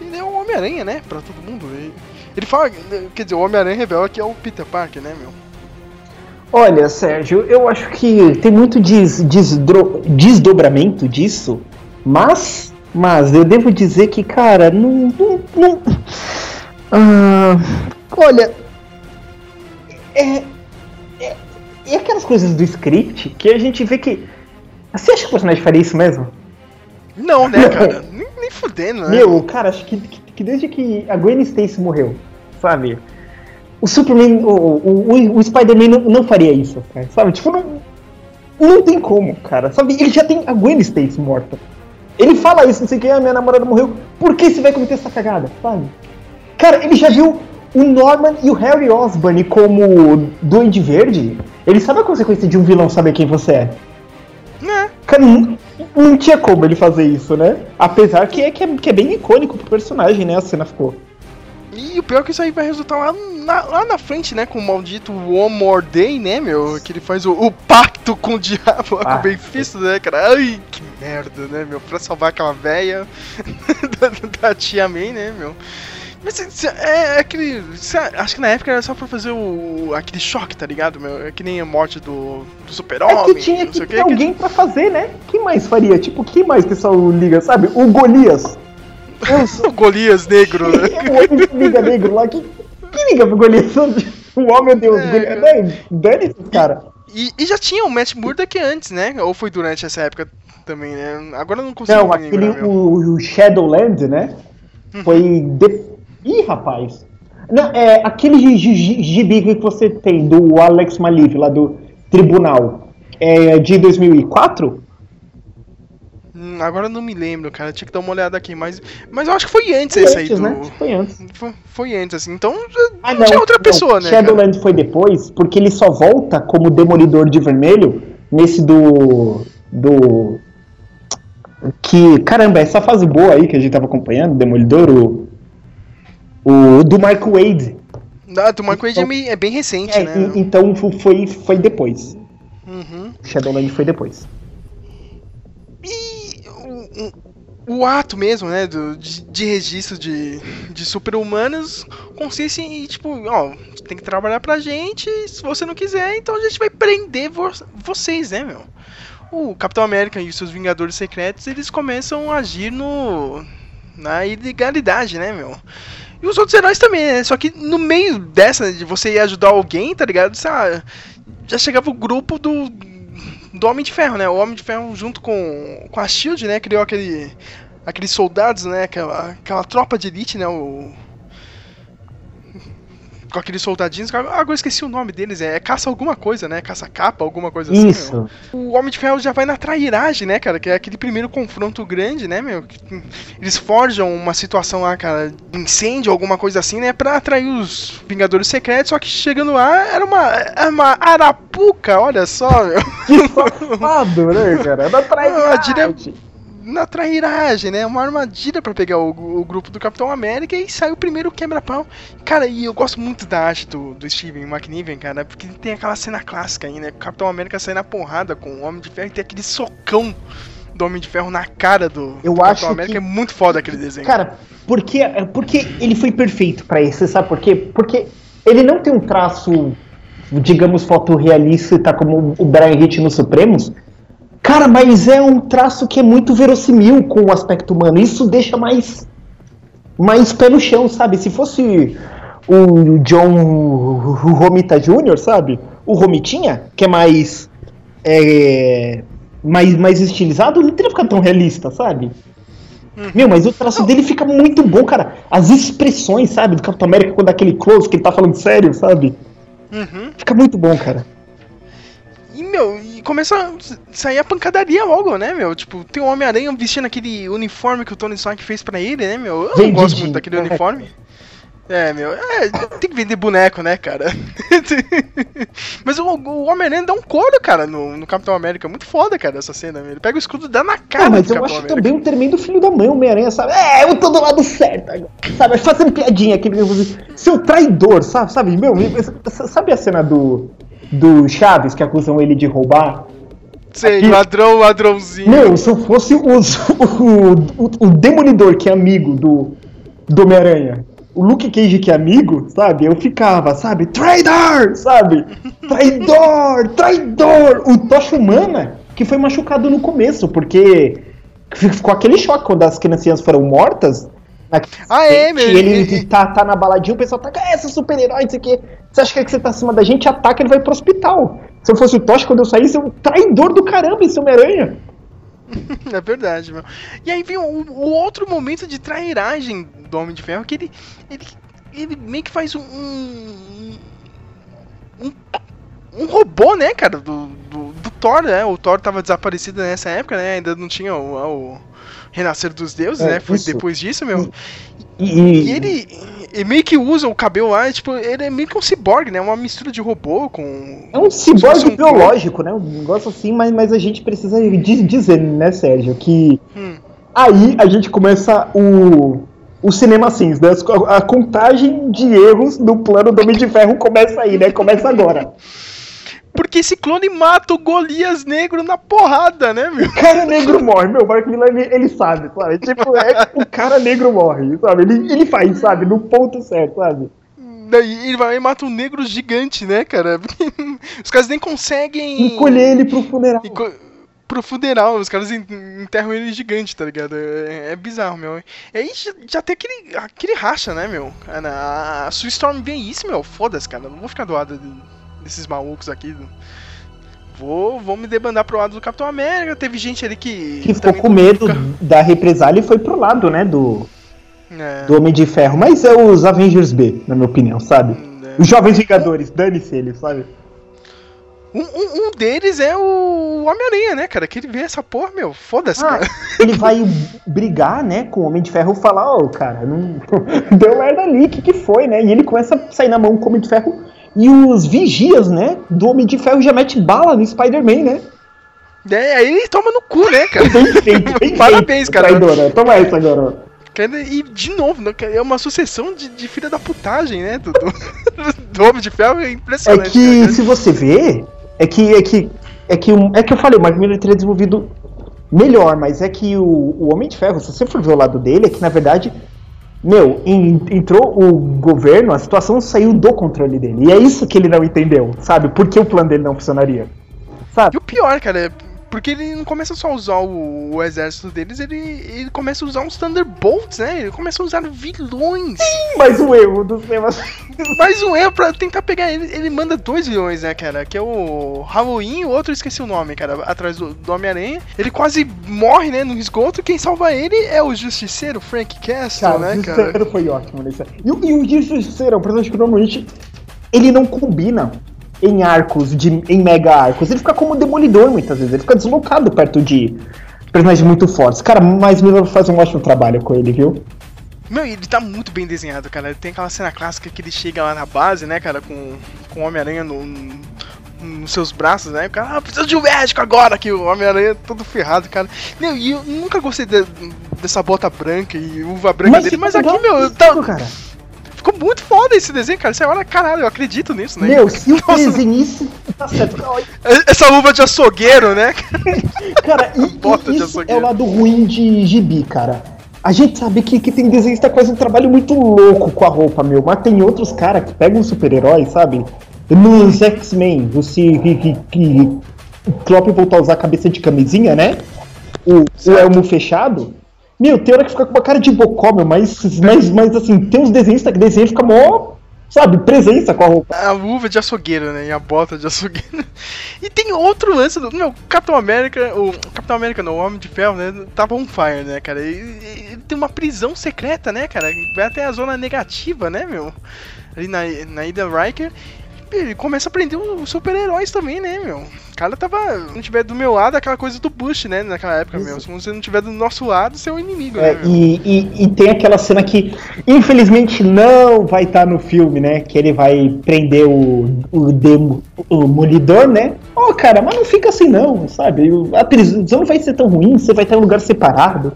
ele é o Homem-Aranha, né? Pra todo mundo. Ele, ele fala, quer dizer, o Homem-Aranha revela que é o Peter Parker, né, meu? Olha, Sérgio, eu acho que tem muito des- desdro- desdobramento disso, mas, mas eu devo dizer que, cara, não. não, não- Ah, olha, é, é, é aquelas coisas do script que a gente vê que. Você acha que o personagem faria isso mesmo? Não, né, cara? nem, nem fudendo, né? Meu, cara, acho que, que, que desde que a Gwen Stacy morreu, sabe? O Superman, o, o, o, Spider-Man não, não faria isso, cara, sabe? Tipo, não, não tem como, cara, sabe? Ele já tem a Gwen Stacy morta. Ele fala isso, não sei o que, a minha namorada morreu, por que você vai cometer essa cagada, sabe? Cara, ele já viu o Norman e o Harry Osborn como Duende Verde. Ele sabe a consequência de um vilão saber quem você é. Né? Cara, não, não tinha como ele fazer isso, né? Apesar que é, que é, que é bem icônico pro personagem, né? A cena ficou. E o pior é que isso aí vai resultar lá na, lá na frente, né? Com o maldito One More Day, né, meu? Que ele faz o, o pacto com o diabo, lá com Ah. o Benfisto, né, cara? Ai, que merda, né, meu? Pra salvar aquela véia da, da tia May, né, meu? Mas é, é aquele. acho que na época era só pra fazer o. aquele choque, tá ligado, meu? É que nem a morte do, do É super-homem. que tinha que ter que- alguém pra fazer, né? Quem mais faria? Tipo, quem mais o pessoal liga, sabe? O Golias. Eu sou O Golias negro, né? o homem que liga negro lá. Que, que liga pro Golias? O homem, meu Deus. É, Golias. cara. Não, Dane esse cara. E, e já tinha o Matt Murdock antes, né? Ou foi durante essa época também, né? Agora eu não consigo Não, aquele, o, o Shadowland, né? Uhum. Foi. De... Ih, rapaz. Não, é aquele gi- gi- gibi que você tem do Alex Maliv, lá do Tribunal, é de 2004? Hum, agora não me lembro, cara. Tinha que dar uma olhada aqui, mas, mas eu acho que foi antes Foi esse aí antes, do. né? Foi antes. Foi, foi antes, assim. Então Ah, não, tinha outra pessoa, né? cara? Shadowland foi depois, porque ele só volta como Demolidor de Vermelho nesse do. do. Que. Caramba, essa fase boa aí que a gente tava acompanhando, Demolidor, o. O do Mark Wade. Ah, do Mark Wade é, meio- é bem recente, É, né? então foi, foi depois. Uhum. Shadowland foi depois. O, ato mesmo, né, do, de, de registro de, de super-humanos consiste em, tipo, ó, tem que trabalhar pra gente, se você não quiser, então a gente vai prender vo- vocês, né, meu? O Capitão América e os seus Vingadores Secretos, eles começam a agir no... na ilegalidade, né, meu? E os outros heróis também, né? Só que no meio dessa, de você ir ajudar alguém, tá ligado? Já chegava o grupo do, do Homem de Ferro, né? O Homem de Ferro junto com, com a Shield, né? Criou aquele, aqueles soldados, né? Aquela, aquela tropa de elite, né? O, com aqueles soldadinhos. Agora eu esqueci o nome deles. É, caça alguma coisa, né? Caça capa, alguma coisa assim. Isso. meu. O Homem de Ferro já vai na trairagem, né, cara? Que é aquele primeiro confronto grande, né, meu? Que, Eles forjam uma situação lá, cara, de incêndio, alguma coisa assim, né? Pra atrair os Vingadores Secretos. Só que chegando lá, era uma, era uma arapuca, olha só, meu. Que safado, né, cara? Ah, dire- trairagem. Na trairagem, né? Uma armadilha pra pegar o, o grupo do Capitão América e sai o primeiro quebra-pau. Cara, e eu gosto muito da arte do, do Steven McNiven, cara, porque tem aquela cena clássica aí, né? O Capitão América sai na porrada com o Homem de Ferro e tem aquele socão do Homem de Ferro na cara do, Eu do acho Capitão América. que- É muito foda aquele desenho. Cara, porque, porque ele foi perfeito pra isso, sabe por quê? Porque ele não tem um traço, digamos, fotorrealista como o Brian Hitch no Supremos. Cara, mas é um traço que é muito verossimil com o aspecto humano. Isso deixa mais, mais pé no chão, sabe? Se fosse o John Romita Jr., sabe? O Romitinha, que é mais. É, mais, mais estilizado, não teria ficado tão realista, sabe? Meu, mas o traço dele fica muito bom, cara. As expressões, sabe, do Capitão América quando aquele close que ele tá falando sério, sabe? Uhum. Fica muito bom, cara. E, meu, e começa a sair a pancadaria logo, né, meu? Tipo, tem o Homem-Aranha vestindo aquele uniforme que o Tony Stark fez pra ele, né, meu? Eu não gosto muito daquele uniforme. É, meu, é, tem que vender boneco, né, cara? Mas o, o Homem-Aranha dá um couro, cara, no, no Capitão América. Muito foda, cara, essa cena. Ele pega o escudo e dá na cara Ah, mas eu Capitão acho América. também um tremendo filho da mãe, o Homem-Aranha, sabe? É, eu tô do lado certo, agora, sabe? Fazendo piadinha aqui, seu traidor, sabe? Sabe, meu, sabe a cena do, do Chaves que acusam ele de roubar? Sei, aqui- ladrão, ladrãozinho. Meu, se eu fosse os- o, o, o Demolidor, que é amigo do, do Homem-Aranha, o Luke Cage, que é amigo, sabe? Eu ficava, sabe? Traidor, sabe? Traidor, traidor! O Tocha Humana, que foi machucado no começo, porque ficou aquele choque quando as criancinhas foram mortas. Ah, é, meu, E ele e- tá, tá na baladinha, o pessoal tá, é, esse super-herói, não sei o quê. Você acha que, é que você tá acima da gente? Ataca, ele vai pro hospital. Se eu fosse o Tocha, quando eu saísse, eu traidor do caramba, esse Homem-Aranha. É verdade, meu. E aí vem o, o outro momento de trairagem do Homem de Ferro, que ele, ele, ele meio que faz um, um, um, um robô, né, cara, do, do, do Thor, né? O Thor tava desaparecido nessa época, né? Ainda não tinha o, o Renascer dos Deuses, É, né? Foi isso. depois disso, meu. E, E ele, ele meio que usa o cabelo lá, tipo, ele é meio que um ciborgue, né? Uma mistura de robô com. É um ciborgue um biológico, né? Um negócio assim, mas, mas a gente precisa di- dizer, né, Sérgio, que Hum. aí a gente começa o, o cinema assim, né? A, a contagem de erros do plano do Homem de Ferro começa aí, né? Começa agora. Porque esse clone mata o Golias negro na porrada, né, meu? O cara negro morre, meu, Mark Miller, ele, ele sabe, sabe? Tipo, é, o cara negro morre, sabe? Ele, ele faz, sabe? No ponto certo, sabe? Daí ele vai e mata um negro gigante, né, cara? Os caras nem conseguem. Encolher ele pro funeral. Enco... Pro funeral, os caras en- enterram ele gigante, tá ligado? É, é bizarro, meu. E aí já, já tem aquele, aquele racha, né, meu? Cara, A, a Sue Storm vê isso, meu. Foda-se, cara. Não vou ficar do lado de- desses malucos aqui. Vou, vou me debandar pro lado do Capitão América. Teve gente ali que. Que ficou com medo fica- da represália e foi pro lado, né, do, É. do Homem de Ferro. Mas é os Avengers B, na minha opinião, sabe? É. Os Jovens Vingadores, dane-se eles, sabe? Um, um, um deles é o Homem-Aranha, né, cara? Que ele vê essa porra, meu. Foda-se, Ah, cara. ele vai brigar, né, com o Homem de Ferro e falar, ô, cara, não... deu merda ali, o que que foi, né? E ele começa a sair na mão com o Homem de Ferro e os vigias, né, do Homem de Ferro já mete bala no Spider-Man, né? É, aí ele toma no cu, né, cara? Bem feito, bem Parabéns, feito, cara. traidora. Toma essa agora. E de novo, né, é uma sucessão de, de filha da putagem, né? Do, do, do Homem de Ferro é É impressionante. que, cara. se você vê, é que, é que, é que, é que eu falei, o Mark Miller teria desenvolvido melhor, mas é que o, o Homem de Ferro, se você for ver o lado dele, é que na verdade, meu, en- entrou o governo, a situação saiu do controle dele. E é isso que ele não entendeu, sabe? Por que o plano dele não funcionaria? Sabe? E o pior, cara, é porque ele não começa só a usar o, o exército deles, ele, ele começa a usar uns Thunderbolts, né? Ele começa a usar vilões. Mas o erro dos temas. Mais um erro pra tentar pegar ele. Ele manda dois vilões, né, cara? Que é o Halloween e o outro esqueci o nome, cara. Atrás do, do Homem-Aranha. Ele quase morre, né, no esgoto. Quem salva ele é o Justiceiro, Frank Castle, Cara, né, o cara? Justiceiro foi ótimo nesse. E, o- e o Justiceiro é um personagem que normalmente ele não combina em arcos, de, em mega arcos. Ele fica como demolidor muitas vezes. Ele fica deslocado perto de personagens muito fortes. Cara, mas Miller faz um ótimo trabalho com ele, viu? Meu, ele tá muito bem desenhado, cara. Ele tem aquela cena clássica que ele chega lá na base, né, cara, com, com o Homem-Aranha no, no- nos seus braços, né? O cara, ah, preciso de um médico agora, que o Homem-Aranha é todo ferrado, cara. Meu, e eu nunca gostei de- dessa bota branca e uva branca dele, mas aqui, meu, tá, cara. Ficou muito foda esse desenho, cara. Você olha, caralho, eu acredito nisso, né? Meu, se o Nossa, desenhista. Tá certo. Essa luva de açougueiro, né? Cara, e, Bota e de isso é o lado ruim de gibi, cara. A gente sabe que, que tem desenhista que faz um trabalho muito louco com a roupa, meu. Mas tem outros caras que pegam um super-herói, sabe? Nos X-Men, você que, que, que o Klopp voltou a usar a cabeça de camisinha, né? O, o elmo fechado. Meu, tem hora que fica com uma cara de bocó, meu, mas, mas, mas assim, tem uns desenhistas que desenham e fica mó, sabe, presença com a roupa. A luva de açougueiro, né? E a bota de açougueiro. E tem outro lance do. Meu, Capitão América. O Capitão América, não, o Homem de Ferro, né? Tava on fire, né, cara? E, e- tem uma prisão secreta, né, cara? Vai até a zona negativa, né, meu? Ali na, na Ida Riker. Ele começa a prender os super-heróis também, né, meu? O cara tava. Se não tiver do meu lado, aquela coisa do Bush, né? Naquela época, meu. Se você não tiver do nosso lado, você é o inimigo, É, né, e, e, e tem aquela cena que, infelizmente, não vai estar no filme, né? Que ele vai prender o, o, demo, o Molidor, né? Ô, cara, mas não fica assim, não, sabe? O- A prisão não vai ser tão ruim, você vai estar em um lugar separado,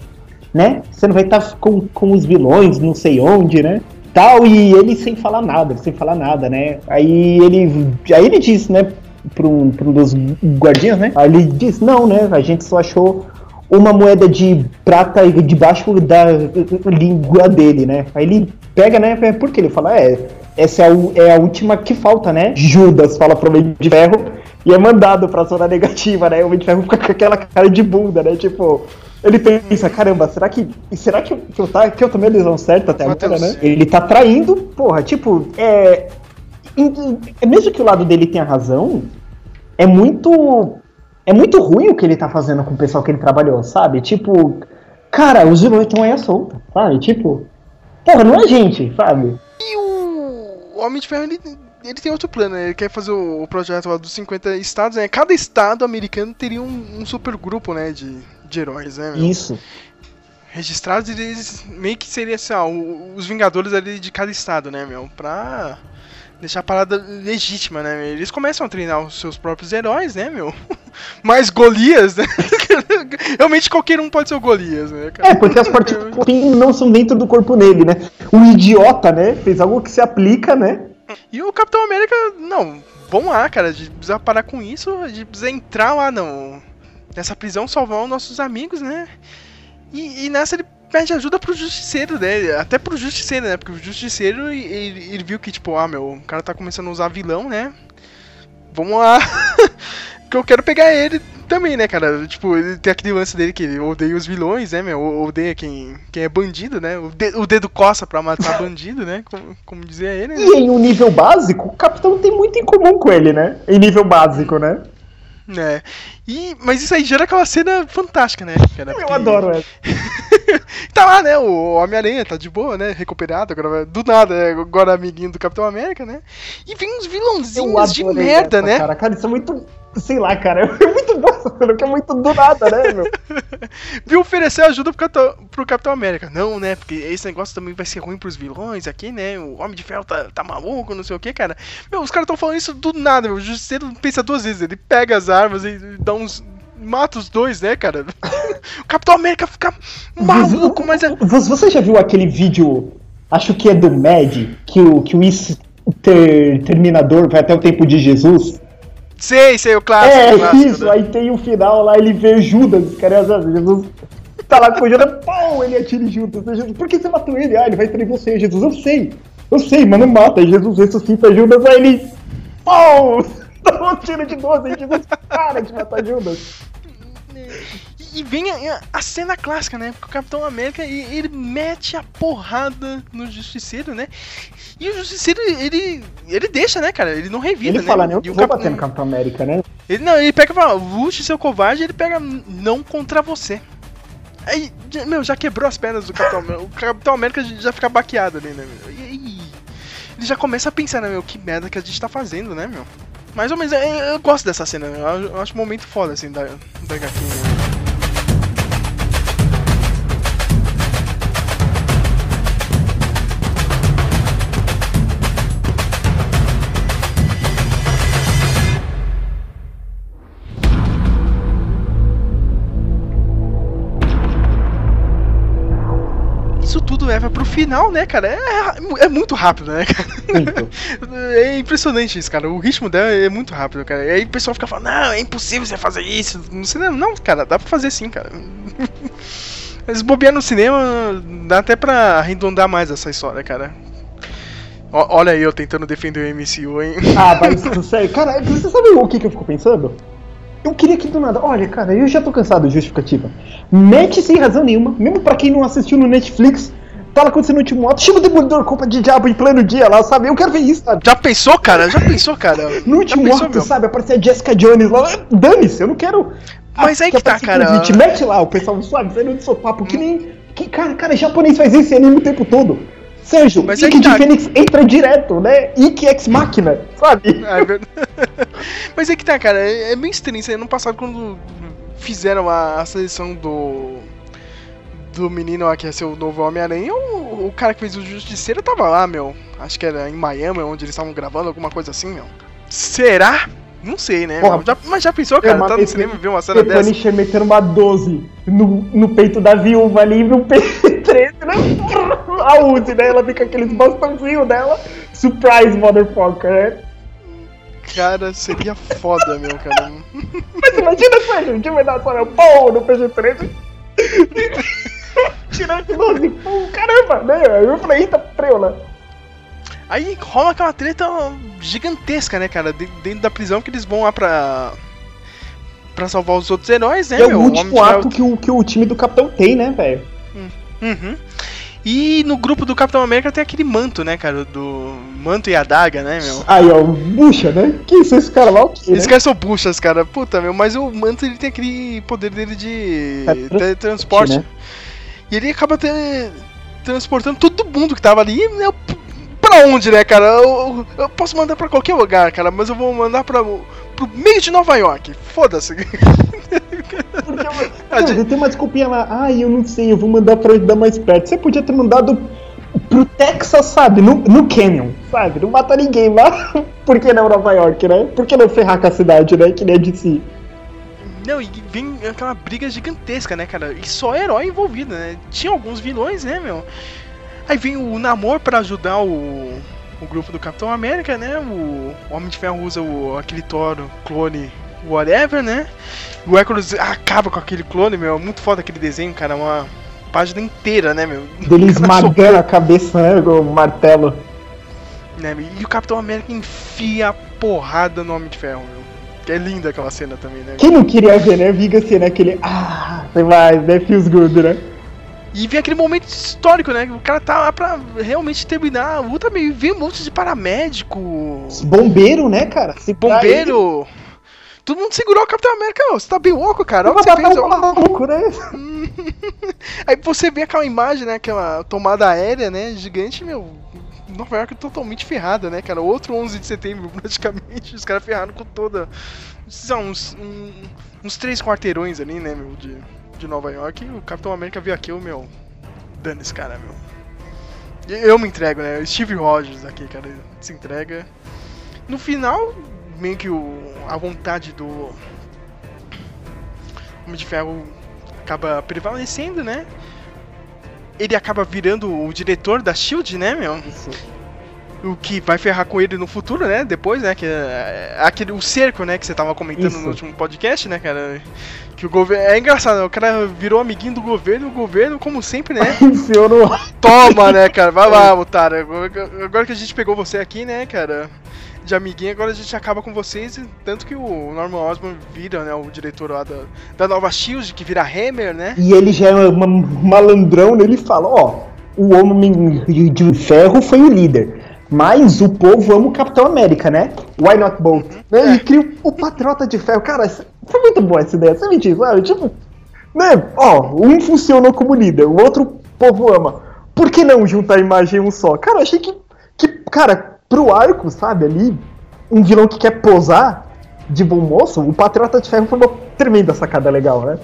né? Você não vai estar com, com os vilões, não sei onde, né? Tal, e ele sem falar nada, sem falar nada, né? Aí ele, aí ele diz, né? Para um, um dos guardiões, né? Aí ele diz: Não, né? A gente só achou uma moeda de prata debaixo da língua dele, né? Aí ele pega, né? Por que ele fala? É, essa é a, é a última que falta, né? Judas fala pro Homem de Ferro e é mandado pra zona negativa, né? O Homem de Ferro fica com aquela cara de bunda, né? Tipo. Ele pensa, caramba, será que. Será que eu, que eu, tá, que eu tomei a decisão certa até agora, Mateus. né? Ele tá traindo, porra, tipo, é. é Mesmo que o lado dele tenha razão, é muito. É muito ruim o que ele tá fazendo com o pessoal que ele trabalhou, sabe? Tipo, cara, os vilões estão aí à solta, sabe? Tipo, porra, não é gente, sabe? E o Homem de Ferro, ele, ele tem outro plano, né? Ele quer fazer o, o projeto lá dos 50 estados, né? Cada estado americano teria um, um super grupo, né? De, de heróis, né? meu? Isso. Registrados eles meio que seria assim, ó, os Vingadores ali de cada estado, né, meu? Pra deixar a parada legítima, né? meu? Eles começam a treinar os seus próprios heróis, né, meu? Mais Golias, né? Realmente qualquer um pode ser o Golias, né, cara? É, porque as partículas não são dentro do corpo dele, né? O idiota, né? Fez algo que se aplica, né? E o Capitão América, não, vamos lá, cara, a gente precisa parar com isso, a gente precisa entrar lá no, nessa prisão, salvar os nossos amigos, né? E, e nessa ele pede ajuda pro Justiceiro, né? Até pro Justiceiro, né? Porque o Justiceiro, ele, ele viu que, tipo, ah, meu, o cara tá começando a usar vilão, né? Vamos lá, que eu quero pegar ele também, né, cara? Tipo, ele tem aquele lance dele que ele odeia os vilões, né, meu? Odeia quem, quem é bandido, né? O, de- o dedo coça pra matar bandido, né? Como, como dizia ele, né? E em um nível básico, o Capitão tem muito em comum com ele, né? Em nível básico, né? É. E, mas isso aí gera aquela cena fantástica, né? cara? Eu Porque- adoro ela. tá lá, né? O Homem-Aranha tá de boa, né? Recuperado, agora do nada, é agora amiguinho do Capitão América, né? E vem uns vilãozinhos de merda, essa, né? Cara, cara, isso é muito. Sei lá, cara. É muito bom cena, que é muito do nada, né, meu? Viu oferecer ajuda pro Capitão, pro Capitão América. Não, né? Porque esse negócio também vai ser ruim pros vilões aqui, né? O Homem de Ferro tá, tá maluco, não sei o que, cara. Meu, os caras tão falando isso do nada, meu. O Justiceiro pensa duas vezes. Ele pega as armas e dá uns. Mata os dois, né, cara? O Capitão América fica maluco, mas é. Vo- Você já viu aquele vídeo, acho que é do Mad, que o, que o Is ter, Terminador vai até o tempo de Jesus? Sei, sei, o clássico. é, o clássico, isso, né? aí tem o final lá, ele vê Judas, cara, Jesus tá lá com Judas, pau, ele atira em Judas. Jesus, Por que você matou ele? Ah, ele vai trair você, Jesus, eu sei, eu sei, mas não mata, Aí Jesus ressuscita Judas, aí ele, pau, dá um tiro de 12, aí Jesus para de matar Judas. E vem a, a cena clássica, né? Porque o Capitão América e- ele mete a porrada no Justiceiro, né? E o Justiceiro, ele. ele deixa, né, cara? Ele não revida, Ele né? fala, né, eu E o vou Cap- bater no Capitão América, né? Ele, não, ele pega e fala, lute seu covarde, ele pega não contra você. Aí, meu, já quebrou as pernas do Capitão América. O Capitão América já fica baqueado ali, né, meu? E ele já começa a pensar, né, meu, que merda que a gente tá fazendo, né, meu? Mais ou menos, eu, eu gosto dessa cena, meu. Eu, eu acho um momento foda, assim, da, da HQ, né? Final, né, cara? É, é muito rápido, né, cara? Muito. É impressionante isso, cara. O ritmo dela é muito rápido, cara. E aí o pessoal fica falando, não, é impossível você fazer isso. No cinema, não, cara, dá pra fazer sim, cara. Mas bobear no cinema, dá até pra arredondar mais essa história, cara. Ó- olha aí eu tentando defender o MCU, hein? Ah, mas sério, cara, você sabe o que, que eu fico pensando? Eu queria que do nada, olha, cara, eu já tô cansado de justificativa. Mete sem razão nenhuma, mesmo pra quem não assistiu no Netflix, tá lá acontecendo no último ato, chama o Demolidor culpa de diabo em pleno dia lá, sabe? Eu quero ver isso, sabe? Já pensou, cara? Já pensou, cara? No último pensou, ato, meu? sabe? Aparecer a Jessica Jones lá, dane-se, eu não quero. Mas aí que tá, cara. Te mete lá, o pessoal suave, saindo do sofá, porque nem. Que, cara, cara, japonês faz esse anime o tempo todo. Sérgio, Mas aí que de tá. Fênix entra direto, né? Ike Ex Machina, sabe? É verdade. Mas é que tá, cara, é é bem estranho. Isso aí, Ano passado, quando fizeram a, a seleção do. Do menino lá que ia ser o novo Homem-Aranha, o, o cara que fez o Justiceiro tava lá, meu. Acho que era em Miami, onde eles estavam gravando, alguma coisa assim, meu. Será? Não sei, né? Porra. Já- mas já pensou, cara? Tá no cinema e ver uma cena dessa? Punisher metendo uma 12 no, no peito da viúva ali, no peito 13, né? A Uzi, né? Ela fica com aqueles bastãozinhos dela. Surprise, motherfucker, né? Cara, seria foda, meu, cara. Mas imagina só, gente, vai dar só pô, no peito 13. Tirando de 12, pô, caramba, né? Eu falei, eita, preula. Aí rola aquela treta gigantesca, né, cara? de- Dentro da prisão que eles vão lá pra. pra salvar os outros heróis, né, É meu? o último Ferro ato que o, que o time do capitão tem, né, velho? Uhum. E no grupo do Capitão América tem aquele manto, né, cara? Do manto e adaga, né, meu? Aí, ó, bucha, né? Que isso, esse cara lá, o quê? Esses Né? caras são buchas, cara. Puta, meu. Mas o manto ele tem aquele poder dele de É teletransporte. né? E ele acaba transportando todo mundo que tava ali. Né, pra onde, né, cara? Eu, eu posso mandar pra qualquer lugar, cara, mas eu vou mandar pra, pro meio de Nova York. Foda-se. Cara, gente- tem uma desculpinha lá, ai, eu não sei, eu vou mandar pra ajudar mais perto. Você podia ter mandado pro Texas, sabe? No, no Canyon, sabe? Não mata ninguém lá. Por que não Nova York, né? Por que não ferrar com a cidade, né? Que nem a de si. Não, e vem aquela briga gigantesca, né, cara? E só herói envolvido, né? Tinha alguns vilões, né, meu? Aí vem o Namor pra ajudar o, o grupo do Capitão América, né? O Homem de Ferro usa o, aquele Toro, clone, whatever, né? O Hércules acaba com aquele clone, meu. Muito foda aquele desenho, cara. Uma página inteira, né, meu? Dele O cara esmagando a cabeça, né? Com o martelo. né? E o Capitão América enfia a porrada no Homem de Ferro. Que é linda aquela cena também, né? Quem não queria ver, né? Viga assim, né? Aquele, ah, você vai, né? Feels good, né? E vem aquele momento histórico, né? O cara tá lá pra realmente terminar a luta, meio vem um monte de paramédico, Bombeiro, né, cara? Se bombeiro. Todo mundo segurou o Capitão América, ô, você tá bem louco, cara. Olha o que você matar fez, um ó. maluco, né? Aí você vê aquela imagem, né? Aquela tomada aérea, né? Gigante, meu. Nova York totalmente ferrada, né, cara? Outro 11 de setembro, praticamente. Os caras ferraram com toda. Lá, uns, um- uns três quarteirões ali, né, meu? De, de Nova York. E o Capitão América veio aqui, o meu. Dane esse cara, meu. Eu me entrego, né? Steve Rogers aqui, cara. Se entrega. No final, meio que o, a vontade do Homem de Ferro acaba prevalecendo, né? Ele acaba virando o diretor da Shield, né, meu? Isso. O que vai ferrar com ele no futuro, né? Depois, né? Que é aquele o cerco, né? Que você tava comentando Isso. no último podcast, né, cara? Que o governo. É engraçado, o cara virou amiguinho do governo, e o governo, como sempre, né? Enfiou no. Toma, né, cara? Vai lá, otário. Agora, agora que a gente pegou você aqui, né, cara? De amiguinho, agora a gente acaba com vocês. Tanto que o Norman Osborn vira, né, o diretor lá da, da nova Shield, que vira Hammer, né? E ele já é uma- um malandrão, né? ele fala, ó, o Homem de Ferro foi o líder. Mas o povo ama o Capitão América, né? Why not both? Né? E cria o Patriota de Ferro. Cara, foi muito boa essa ideia. Você me diz, sabe? Tipo, né? Ó, um funcionou como líder, o outro o povo ama. Por que não juntar a imagem em um só? Cara, achei que, que, cara, pro arco, sabe, ali, um vilão que quer posar de bom moço, o Patriota de Ferro foi uma tremenda sacada legal, né?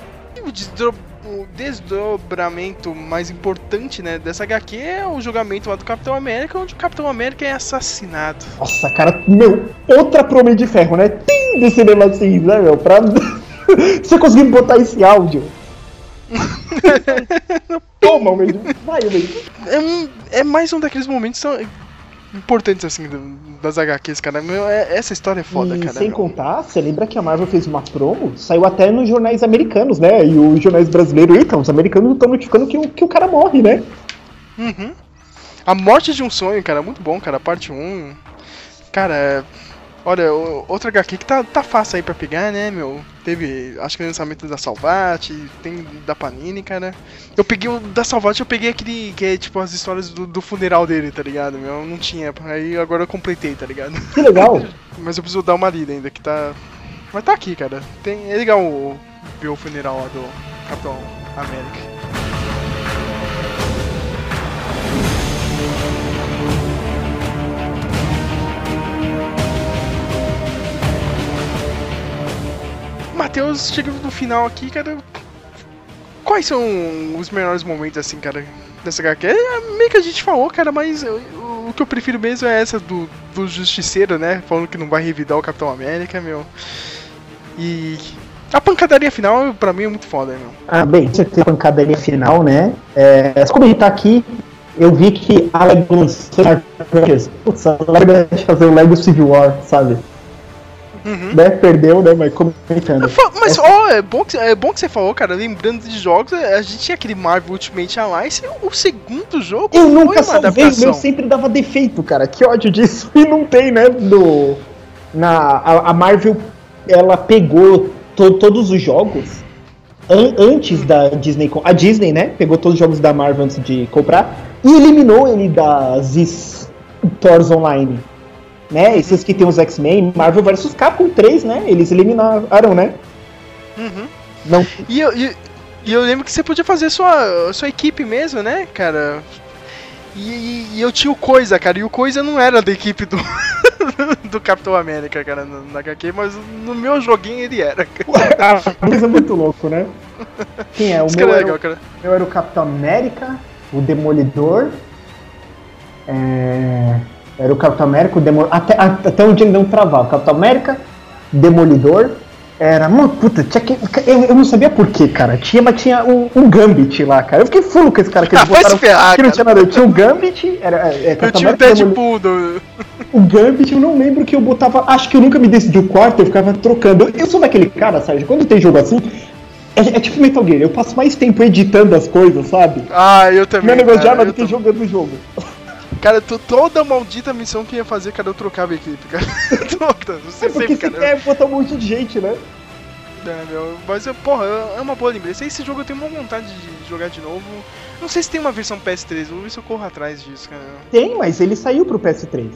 O, desdobramento mais importante, né, dessa HQ é o julgamento lá do Capitão América, onde o Capitão América é assassinado. Nossa, cara, meu, outra promessa de ferro, né? Tem do cinema assim, né, meu? Pra. Você conseguiu botar esse áudio? Toma, meu. Vai, meu. É, um, é mais um daqueles momentos importantes, assim, das HQs, cara. Meu, é- essa história é foda, e cara. sem meu. contar, você lembra que a Marvel fez uma promo? Saiu até nos jornais americanos, né? E os jornais brasileiros, então, os americanos estão notificando que o, que o cara morre, né? Uhum. A Morte de um Sonho, cara, muito bom, cara. Parte 1. Cara, é- olha, outra HQ que tá, tá fácil aí pra pegar, né, meu? Teve, acho que o lançamento da Salvati, tem da Panini, cara. Eu peguei o da Salvati, eu peguei aquele que é tipo as histórias do, do funeral dele, tá ligado? Meu, não tinha. Aí agora eu completei, tá ligado? Que legal. Mas eu preciso dar uma lida ainda, que tá. Mas tá aqui, cara. Tem, é legal ver o funeral lá do Capitão América. Matheus, chega no final aqui, cara. Quais são os melhores momentos, assim, cara, dessa HQ? É meio que a gente falou, cara, mas eu- o que eu prefiro mesmo é essa do, do Justiceiro, né? Falando que não vai revidar o Capitão América, meu. E a pancadaria final, pra mim, é muito foda, meu. Ah, bem, você tem a pancadaria final, né? É, se comentar aqui, eu vi que a Lego lançou fazer o Lego Civil War, sabe? Uhum. Né? Perdeu, né? Mas comentando. Fa- Mas, ó, é, bom que, é bom que você falou, cara. Lembrando de jogos, é, a gente tinha aquele Marvel Ultimate Alliance. O segundo jogo Eu nunca salvei, meu sempre dava defeito, cara. Que ódio disso. E não tem, né? Do, na, a, a Marvel, ela pegou to- todos os jogos an- antes da Disney. A Disney, né? Pegou todos os jogos da Marvel antes de comprar e eliminou ele das Stores Online. Né? Esses que tem os X-Men, Marvel vs Capcom 3, né? Eles eliminaram, né? Uhum. Não, E eu, e, e eu lembro que você podia fazer sua, sua equipe mesmo, né, cara? E, e- e eu tinha o Coisa, cara, e o Coisa não era da equipe do, do Capitão América, cara, na HQ, mas no meu joguinho ele era. cara. a coisa é muito louco, né? Quem é? O Isso meu era era o- legal, cara. Eu era o Capitão América, o Demolidor. é, Era o Capitão América, o Demolidor. Até, até um dia ele não travava. Capitão América, Demolidor. Era. Mano, puta, tinha que. Eu, eu não sabia porquê, cara. Tinha, mas tinha um, um Gambit lá, cara. Eu fiquei fulo com esse cara que eles Ah, vai se botaram. ferrar, que não tinha nada. Eu tinha o Gambit, era. É, é, Eu tinha o. Deadpool do. O Gambit eu não lembro que eu botava. Acho que eu nunca me decidi o quarto, eu ficava trocando. Eu, eu sou daquele cara, Sérgio, quando tem jogo assim. É, é tipo Metal Gear, eu passo mais tempo editando as coisas, sabe? Ah, eu também. Meu negócio de cara, arma do que tam- jogando o jogo. Cara, to- toda maldita missão que ia fazer, cara, eu trocava a equipe, cara. toda, você É porque sempre, você cara. quer botar um monte de gente, né? É, meu, mas, porra, é uma boa lembrança. Esse jogo eu tenho uma vontade de jogar de novo. Não sei se tem uma versão PS3, vou ver se eu corro atrás disso, cara. Tem, mas ele saiu pro PS3.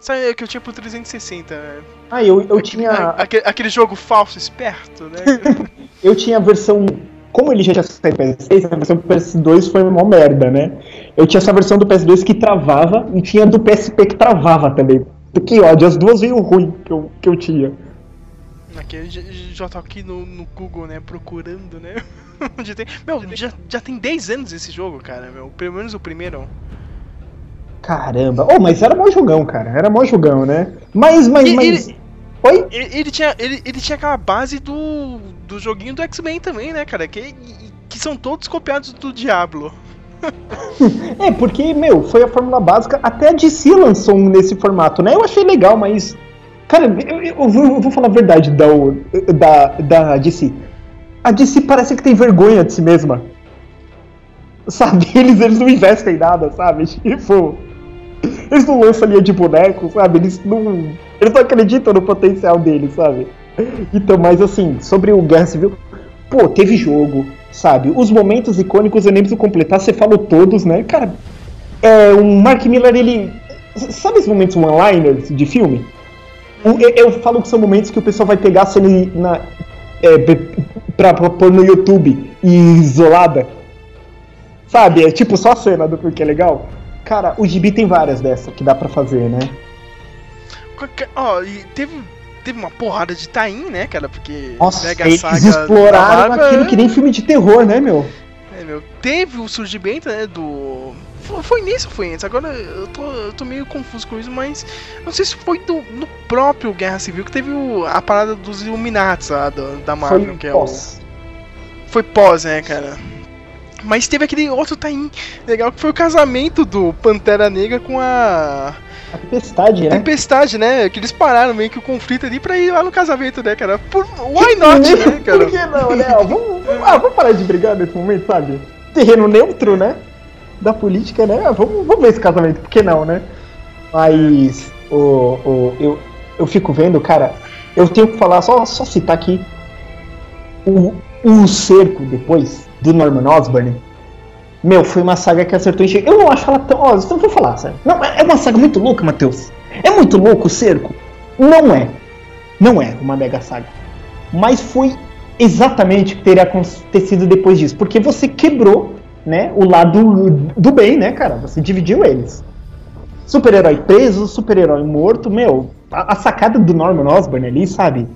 Sabe que eu tinha pro 360, né? Ah, eu, eu A- tinha. aquele, aquele jogo falso, esperto, né? Eu tinha a versão. Como ele já tinha saído pro PS3, a versão do PS2 foi uma merda, né? Eu tinha essa versão do PS2 que travava e tinha do PSP que travava também. Que ódio, as duas veio ruim que eu, que eu tinha. Aquele já, já tô aqui no, no Google, né? Procurando, né? Onde tem... Meu, já, já tem 10 anos esse jogo, cara, meu. Pelo menos o primeiro. Caramba. Oh, mas era mó jogão, cara. Era mó jogão, né? Mas, mas, E- mas. ele- Oi? Ele, ele tinha, ele, ele tinha aquela base do, do joguinho do X-Men também, né, cara? Que, que são todos copiados do Diablo. É, porque, meu, foi a fórmula básica. Até a DC lançou um nesse formato, né? Eu achei legal, mas. Cara, eu, eu vou, eu vou falar a verdade da, da, da DC. A DC parece que tem vergonha de si mesma. Sabe? Eles, eles não investem em nada, sabe? Tipo. Eles não lançam linha de boneco, sabe? Eles não. Eles não acreditam no potencial deles, sabe? Então, mas assim, sobre o Guerra Civil, pô, teve jogo, sabe? Os momentos icônicos eu nem preciso completar, você falou todos, né? Cara, é, o Mark Miller, ele. Sabe esses momentos one-liners de filme? Eu, eu falo que são momentos que o pessoal vai pegar a cena na, é, pra, pôr no YouTube e isolada. Sabe? É tipo só a cena do porque é legal. Cara, o Gibi tem várias dessas que dá pra fazer, né? Ó, e teve, teve uma porrada de Tain, né, cara? Porque Nossa, pega a eles saga da exploraram Marvel, aquilo que nem filme de terror, né, meu? É, meu, teve o surgimento, né, do... Foi, ou foi antes? Agora eu tô, eu tô meio confuso com isso, mas não sei se foi do, no próprio Guerra Civil que teve o- a parada dos Illuminati lá, do- da Marvel, Foi que é pós. o... Foi pós, né, cara? Mas teve aquele outro Tain legal que foi o casamento do Pantera Negra com a A tempestade, né? Tempestade, né? Que eles pararam meio que o conflito ali pra ir lá no casamento, né, cara? Por... Why not, né, cara? Por que não, né? Ó, vamos, vamos- ah, vamos parar de brigar nesse momento, sabe? Terreno neutro, né? Da política, né? Ah, Vamos, vamos ver esse casamento, por que não, né? Mas o, o, eu, eu fico vendo, cara, eu tenho que falar, só, só citar aqui o, o cerco depois do Norman Osborn. Meu, foi uma saga que acertou em cheio. Eu não acho ela tão. Ó, então vou falar, sério. Não, é é uma saga muito louca, Matheus. É muito louco o cerco? Não é. Não é uma mega saga. Mas foi exatamente o que teria acontecido depois disso. Porque você quebrou né, o lado do bem, né, cara? Você dividiu eles. Super-herói preso, super-herói morto, meu. A, a sacada do Norman Osborn ali, sabe?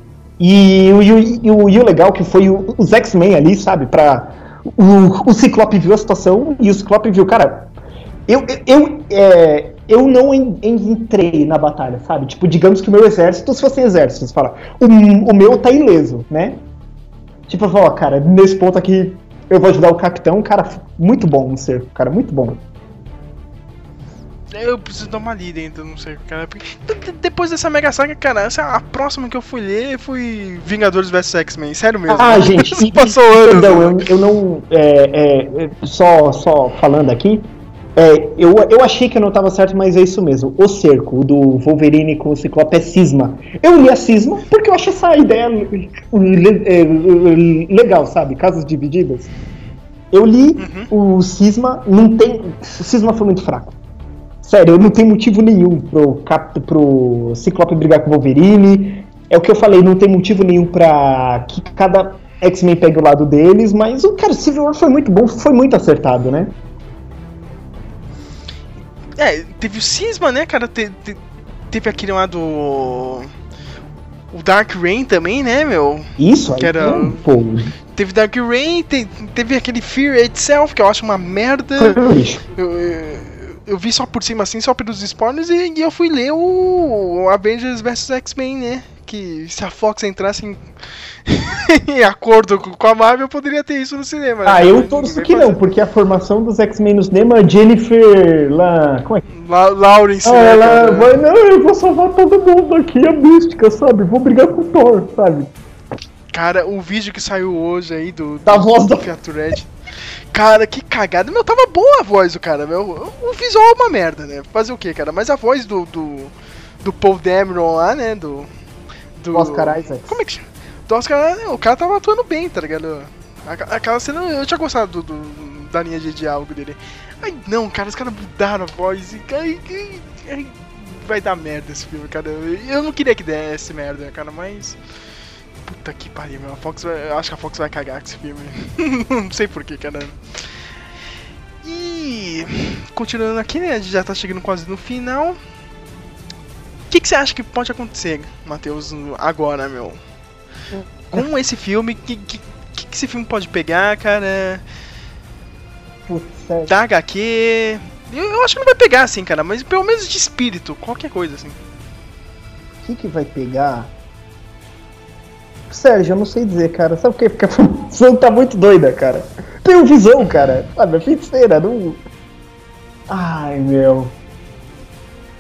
E, o- e e o, o legal que foi o- os X-Men ali, sabe? Pra, o, o Ciclope viu a situação e o Ciclope viu, cara. Eu, eu, é, eu não en- entrei na batalha, sabe? Tipo, digamos que o meu exército, se fosse exército, você fala, o, o meu tá ileso, né? Tipo, eu falo, ó, cara, nesse ponto aqui eu vou ajudar o capitão, cara, muito bom no cerco, cara, muito bom. Eu preciso dar uma lida ainda, não sei, cara. de- de- Depois dessa mega saga, cara, essa, a próxima que eu fui ler foi Vingadores vs X-Men, sério mesmo. Ah, gente, Isso e- passou e- anos. Perdão, né? eu, eu não. é, é, é, só, só falando aqui. é, eu, eu achei que eu não estava certo, mas é isso mesmo. O cerco o do Wolverine com o Ciclope é cisma. Eu li a cisma porque eu acho essa ideia é, legal, sabe? Casas divididas. Eu li Uhum. o cisma, não tem. O cisma foi muito fraco. Sério, não tem motivo nenhum pro, cap, pro Ciclope brigar com o Wolverine. É o que eu falei, não tem motivo nenhum pra que cada X-Men pegue o lado deles, mas o cara, Civil War foi muito bom, foi muito acertado, né? É, teve o Cisma, né, cara? Te- te- teve aquele lá do. O Dark Rain também, né, meu? Isso aí, Que era- né, pô, Teve Dark Rain, te- teve aquele Fear Itself, que eu acho uma merda. foi. Eu, eu, eu vi só por cima, assim, só pelos spoilers, e, e eu fui ler o, Avengers vs X-Men, né? Que se a Fox entrasse em, em acordo com, a Marvel, poderia ter isso no cinema. Ah, né? eu torço que não, porque a formação dos X-Men no cinema, Jennifer lá. Como é que. La Lawrence, Ah, né, ela vai, não, eu vou salvar todo mundo aqui, a mística, sabe? Vou brigar com o Thor, sabe? Cara, o vídeo que saiu hoje aí do, Da voz do- Featurette. Cara, que cagada. Meu, tava boa a voz do cara, meu. O visual é uma merda, né? Fazer o que, cara? Mas a voz do, do, do Paul Dameron lá, né? Do. Do Oscar Isaac. Como é que chama? Do Oscar, o cara tava atuando bem, tá ligado? Aqu- Aquela cena, eu tinha gostado do, do- da linha de diálogo dele. Ai, não, cara, os caras mudaram a voz e. Ai, ai, ai, vai dar merda esse filme, cara. Eu não queria que desse merda, cara, mas. Puta que pariu, meu. A Fox vai, eu acho que a Fox vai cagar com esse filme. não sei porquê, cara. E. Continuando aqui, né? A gente já tá chegando quase no final. O que, que você acha que pode acontecer, Matheus, agora, meu? Com esse filme, o que, que, que esse filme pode pegar, cara? Putz, sério. Da HQ. Eu, eu acho que não vai pegar, assim, cara, mas pelo menos de espírito, qualquer coisa, assim. O que, que vai pegar? Sérgio, eu não sei dizer, cara. Sabe o que? Porque a visão tá muito doida, cara. Tem um visão, cara. Sabe, é feiticeira, não. Ai, meu.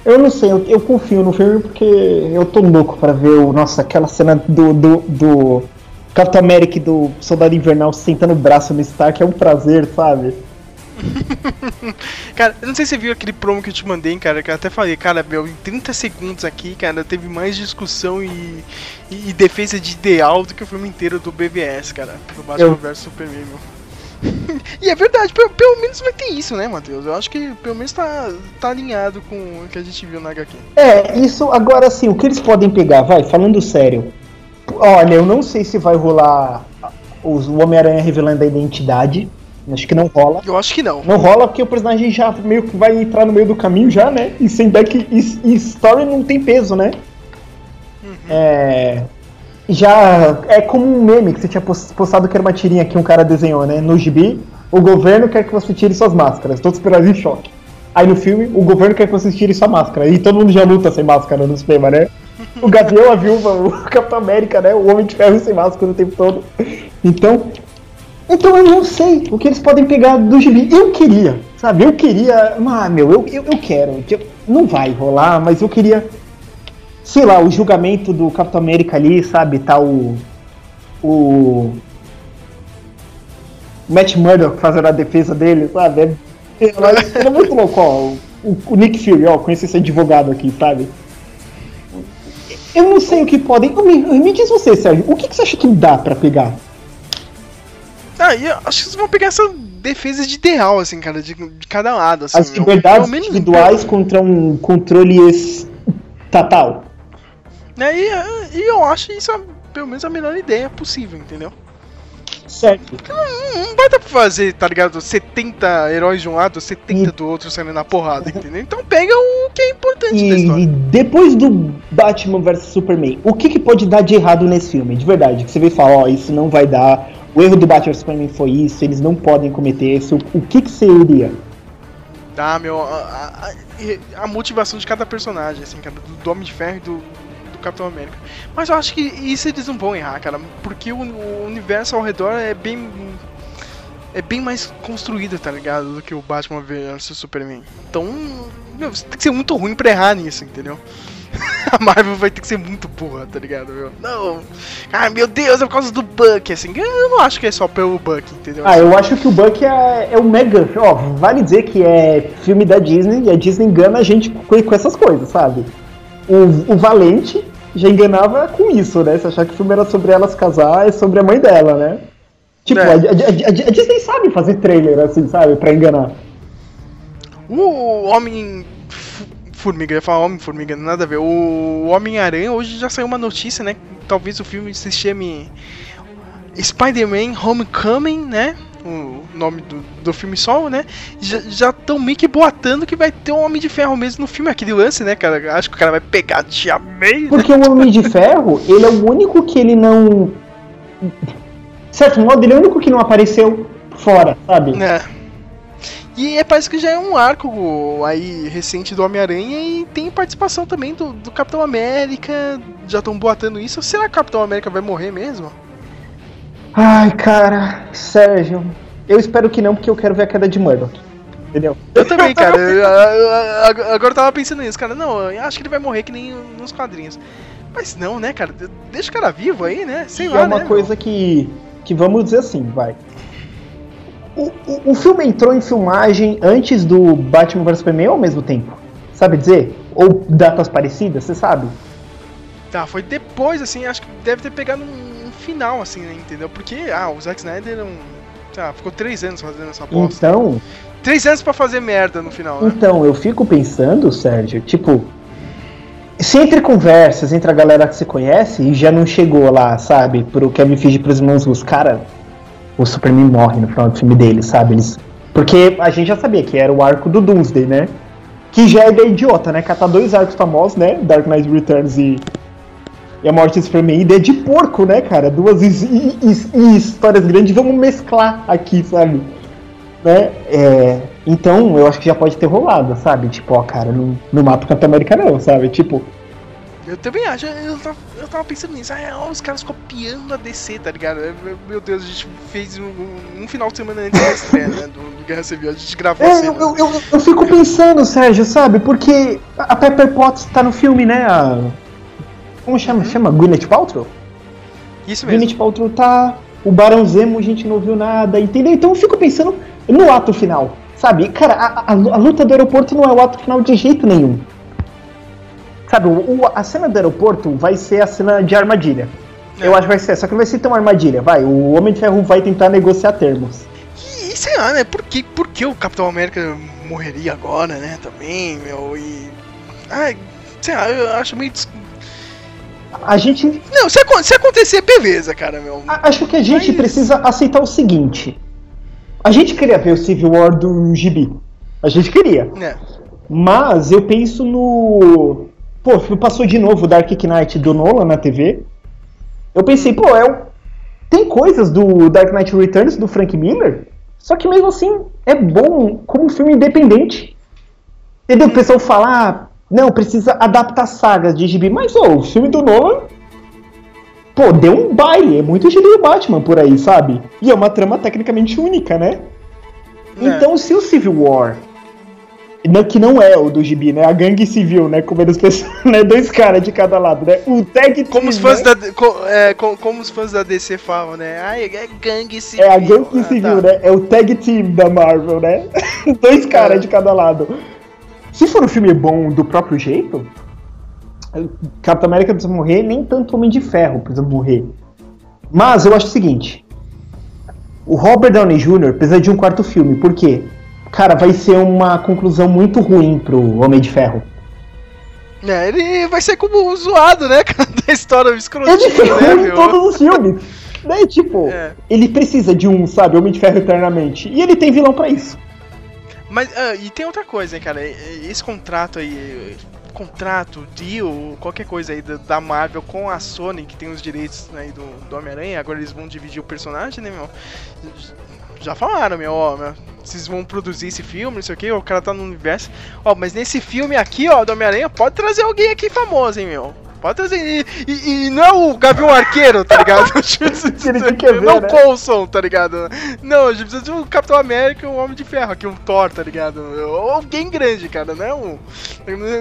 Eu não sei, eu, eu confio no filme porque eu tô louco pra ver o. Nossa, aquela cena do. do, do Capitão América do Soldado Invernal sentando o braço no Stark é um prazer, sabe? cara, eu não sei se você viu aquele promo que eu te mandei, cara, que eu até falei, cara, meu, em 30 segundos aqui, cara, teve mais discussão e, e, e defesa de ideal do que o filme inteiro do BBS, cara, do Batman Eu- vs Superman, meu. e é verdade, pelo, pelo menos vai ter isso, né, Matheus? Eu acho que pelo menos tá, tá alinhado com o que a gente viu na HQ. É, isso agora sim, o que eles podem pegar, vai, falando sério. Olha, eu não sei se vai rolar o Homem-Aranha revelando a identidade. Acho que não rola. Eu acho que não. Não rola porque o personagem já meio que vai entrar no meio do caminho já, né? E sem back e, e story não tem peso, né? É. Já é como um meme que você tinha pos- postado que era uma tirinha que um cara desenhou, né? No gibi, o governo quer que você tire suas máscaras, todos esperados em choque. Aí no filme, o governo quer que você tire sua máscara. E todo mundo já luta sem máscara no cinema, né? O Gavião, a Viúva, o Capitão América, né? O Homem de Ferro sem máscara o tempo todo. Então, então eu não sei o que eles podem pegar do gibi. Eu queria, sabe? Eu queria. Ah, meu, eu, eu, eu quero. Não vai rolar, mas eu queria. Sei lá, o julgamento do Capitão América ali, sabe? Tá o. O. Matt Murdock fazendo a defesa dele, sabe? É, é, é muito louco, ó. O, o Nick Fury, ó, conheci esse advogado aqui, sabe? Eu não sei o que podem. Me, me diz você, Sérgio, o que, que você acha que dá pra pegar? Ah, e eu acho que vocês vão pegar essa defesa de ideal, assim, cara, de, de cada lado, assim. As liberdades menos- individuais contra um controle estatal. Né, e, e eu acho isso a- pelo menos a melhor ideia possível, entendeu? Certo. Não, não vai dar pra fazer, tá ligado? 70 heróis de um lado, 70 do outro saindo na porrada, entendeu? Então pega o que é importante E, e depois do Batman vs Superman, o que, que pode dar de errado nesse filme? De verdade, que você vê e fala, ó, isso não vai dar. O erro do Batman Superman foi isso, eles não podem cometer isso. O que, que seria? Tá, meu, a, a- a- motivação de cada personagem, assim, cara, do, Homem de Ferro e do, do Capitão América. Mas eu acho que isso eles não vão errar, cara, porque o, o universo ao redor é bem. É bem mais construído, tá ligado? Do que o Batman vs Superman. Então, meu, você tem que ser muito ruim pra errar nisso, entendeu? A Marvel vai ter que ser muito burra, tá ligado, meu? Não. Ai, meu Deus, é por causa do Buck, assim. Eu não acho que é só pelo Buck, entendeu? Ah, eu acho que o Buck é, é o mega. Ó, vale dizer que é filme da Disney e a Disney engana a gente com, com essas coisas, sabe? O, o Valente já enganava com isso, né? Se achar que o filme era sobre ela se casar, é sobre a mãe dela, né? Tipo, É. a, a- a- a Disney sabe fazer trailer assim, sabe? Pra enganar. O Homem Formiga, eu ia falar Homem-Formiga, nada a ver. O Homem-Aranha hoje já saiu uma notícia, né? Talvez o filme se chame Spider-Man Homecoming, né? O nome do, do filme solo, né? Já estão meio que boatando que vai ter um Homem de Ferro mesmo no filme. Aquele lance, né, cara? Acho que o cara vai pegar a Tia May, né? Porque o Homem de Ferro, ele é o único que ele não. De certo modo, ele é o único que não apareceu fora, sabe? É. E é, parece que já é um arco aí recente do Homem-Aranha e tem participação também do, do Capitão América. Já estão boatando isso. Será que o Capitão América vai morrer mesmo? Ai, cara, Sérgio. Eu espero que não, porque eu quero ver a queda de Murdoch. Entendeu? Eu também, cara. Eu- eu- eu- Agora eu tava pensando nisso, cara. Não, eu acho que ele vai morrer que nem nos quadrinhos. Mas não, né, cara? Deixa o cara vivo aí, né? Sei E lá, é uma né, coisa que, que vamos dizer assim, vai. O, o, o filme entrou em filmagem antes do Batman vs Superman ou ao mesmo tempo? Sabe dizer? Ou datas parecidas, você sabe? Tá, foi depois, assim, acho que deve ter pegado um, um final, assim, né, entendeu? Porque, ah, o Zack Snyder. Tá, ficou três anos fazendo essa aposta. Então, Três anos pra fazer merda no final, né? então, eu fico pensando, Sérgio, tipo, se entre conversas, entre a galera que você conhece, e já não chegou lá, sabe, pro Kevin Feige pros irmãos Luz, cara, o Superman morre no final do filme dele, sabe? Eles, porque a gente já sabia que era o arco do Doomsday, né? Que já é ideia idiota, né? Catar dois arcos famosos, né? Dark Knight Returns e, e a morte do Superman. Ideia de porco, né, cara? Duas his- his- his- histórias grandes, vamos mesclar aqui, sabe? Né? É, então, eu acho que já pode ter rolado, sabe? Tipo, ó, cara, não, não mata o Capitão América não, sabe? Tipo, Eu também acho, eu tava, eu tava pensando nisso, ah, ó, os caras copiando a DC, tá ligado? Meu- Meu Deus, a gente fez um, um final de semana antes da estreia, né, do, do Guerra Civil, a gente gravou É, cena. eu, eu, eu, eu fico pensando, Sérgio, sabe? Porque a Pepper Potts tá no filme, né? A... Como chama? Chama Gwyneth Paltrow? Isso mesmo. Gwyneth Paltrow tá... O Barão Zemo a gente não viu nada, entendeu? Então eu fico pensando no ato final, sabe? Cara, a, a- a luta do aeroporto não é o ato final de jeito nenhum. Sabe, o, a cena do aeroporto vai ser a cena de armadilha. É. Eu acho que vai ser, só que não vai ser tão armadilha, vai. O Homem de Ferro vai tentar negociar termos. E sei lá, né? Por que, por que o Capitão América morreria agora, né? Também, meu, e. Ai, sei lá, eu acho meio. A gente Não, se, se acontecer, beleza, cara, meu. Acho que a gente Mas- precisa aceitar o seguinte. A gente queria ver o Civil War do Gibi. A gente queria. É. Mas eu penso no. Pô, passou de novo o Dark Knight do Nolan na TV. Eu pensei, pô, é um... tem coisas do Dark Knight Returns do Frank Miller, só que mesmo assim é bom como um filme independente. Entendeu? O pessoal fala, ah, não, precisa adaptar sagas de gibi, mas ô, o filme do Nolan Pô, deu um baile, é muito estilo do Batman por aí, sabe? E é uma trama tecnicamente única, né? É. Então, se o Civil War, não- que não é o do Gibi, né? A gangue civil, né? Como eles pensam, né? Dois caras de cada lado, né? O tag Como os team, fãs né? da. co- é, co- como os fãs da DC falam, né? Ai, é gangue civil. É a gangue Ah, civil, tá. né? É o tag team da Marvel, né? Dois caras É. de cada lado. Se for um filme bom do próprio jeito, Capitão América precisa morrer, nem tanto Homem de Ferro precisa morrer. Mas eu acho o seguinte: o Robert Downey Jr. precisa de um quarto filme, por quê? Cara, vai ser uma conclusão muito ruim pro Homem de Ferro. É, ele vai ser como zoado, né? cara, Da história Ele escrotinho, ferrou né, em meu? todos os filmes. Né? Tipo, É. ele precisa de um, sabe, Homem de Ferro eternamente. E ele tem vilão pra isso. Mas, ah, e tem outra coisa, hein, cara. Esse contrato aí, contrato, deal, qualquer coisa aí da, da Marvel com a Sony, que tem os direitos né, do, do Homem-Aranha, agora eles vão dividir o personagem, né, meu? Já falaram, meu, ó, meu, vocês vão produzir esse filme, não sei o que, o cara tá no universo. Ó, mas nesse filme aqui, ó, do Homem-Aranha, pode trazer alguém aqui famoso, hein, meu? Pode trazer. E, e- e não é o Gavião Arqueiro, tá ligado? ver, não né? Coulson, tá ligado? Não, a gente precisa de um Capitão América e um Homem de Ferro aqui, um Thor, tá ligado? Ou Alguém grande, cara, não é um.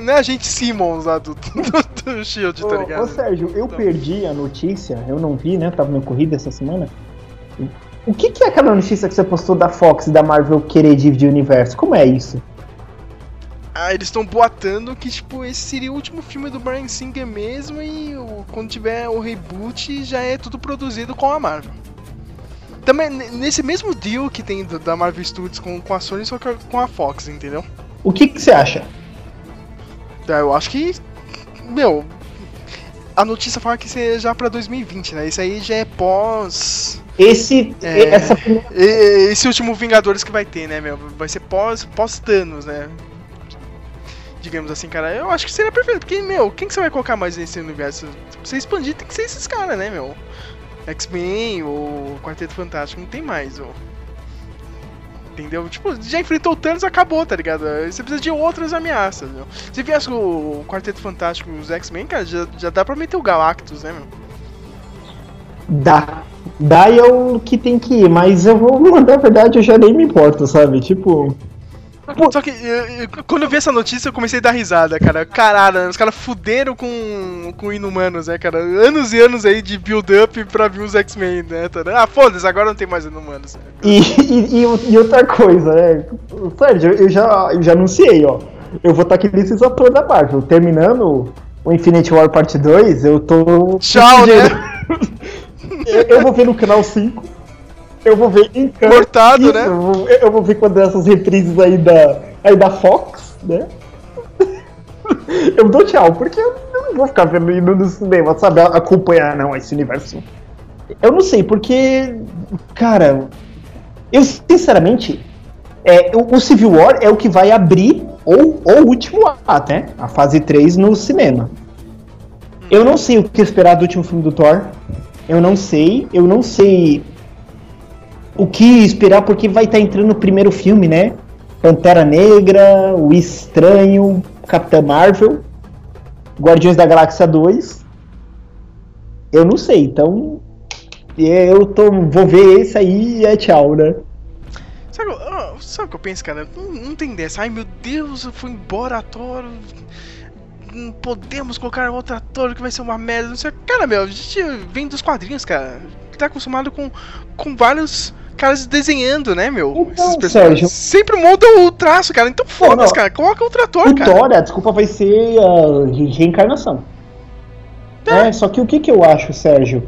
Não é a gente Simmons lá do, do, do Shield, tá Ô, ligado? ô, Sérgio, eu Então. perdi a notícia, eu não vi, né? Tava na corrida essa semana. O que, que é aquela notícia que você postou da Fox e da Marvel querer dividir o universo? Como é isso? Ah, eles estão boatando que, tipo, esse seria o último filme do Brian Singer mesmo e o- quando tiver o reboot já é tudo produzido com a Marvel. Também nesse mesmo deal que tem do- da Marvel Studios com, com a Sony, só que com a Fox, entendeu? O que, você acha? É, Eu acho que. Meu. A notícia fala que isso é já pra 2020, né? Isso aí já é pós. Esse, É. essa e- Esse último Vingadores que vai ter, né, meu? Vai ser pós, pós Thanos, né? Digamos assim, cara. Eu acho que seria perfeito. Porque, meu, quem que você vai colocar mais nesse universo? Pra você expandir, tem que ser esses caras, né, meu? X-Men, ou Quarteto Fantástico, não tem mais, ô. Entendeu? Tipo, já enfrentou o Thanos, acabou, tá ligado? Você precisa de outras ameaças, meu. Se viesse o Quarteto Fantástico e os X-Men, cara, já, já dá pra meter o Galactus, né, meu? dá. E é o que tem que ir, mas eu vou mandar a verdade, eu já nem me importo, sabe? Tipo. Só que eu- eu- quando eu vi essa notícia eu comecei a dar risada, cara. Caralho, os caras fuderam com, com Inumanos, né, cara? Anos e anos aí de build-up pra vir os X-Men, né? tá? Ah, foda-se, agora não tem mais Inumanos. né? E, e, e- e outra coisa, né? Sérgio, eu já, eu já anunciei, ó. Eu vou estar aqui nesses atores da Marvel. Terminando o Infinity War Parte 2, eu tô. Tchau, né? Eu, eu vou ver no canal 5. Eu vou ver em canto. Cortado, Isso, né? Eu vou, eu vou ver quando essas reprises aí da, aí da Fox, né? Eu dou tchau, porque eu não vou ficar vendo indo no cinema, sabe? Acompanhar, não, esse universo. Eu não sei, porque. Cara, eu sinceramente. É, o, o Civil War é o que vai abrir ou ou o último ato, né? A fase 3 no cinema. Eu não sei o que esperar do último filme do Thor. Eu não sei. Eu não sei o que esperar, porque vai estar entrando o primeiro filme, né? Pantera Negra, O Estranho, Capitã Marvel. Guardiões da Galáxia 2. Eu não sei, então. Eu tô, vou ver esse aí e é tchau, né? Sabe, sabe o que eu penso, cara? Não, não tem dessa. Ai meu Deus, eu fui embora ator. Não podemos colocar outro ator que vai ser uma merda. Não sei. Cara, meu, a gente vem dos quadrinhos, cara. Tá acostumado com, com vários caras desenhando, né, meu? Então, Esses Sérgio. Sempre mudam o traço, cara. Então foda-se, cara. Coloca outro ator, O cara. Thor, a desculpa vai ser a re- reencarnação. É, só que o que, que eu acho, Sérgio?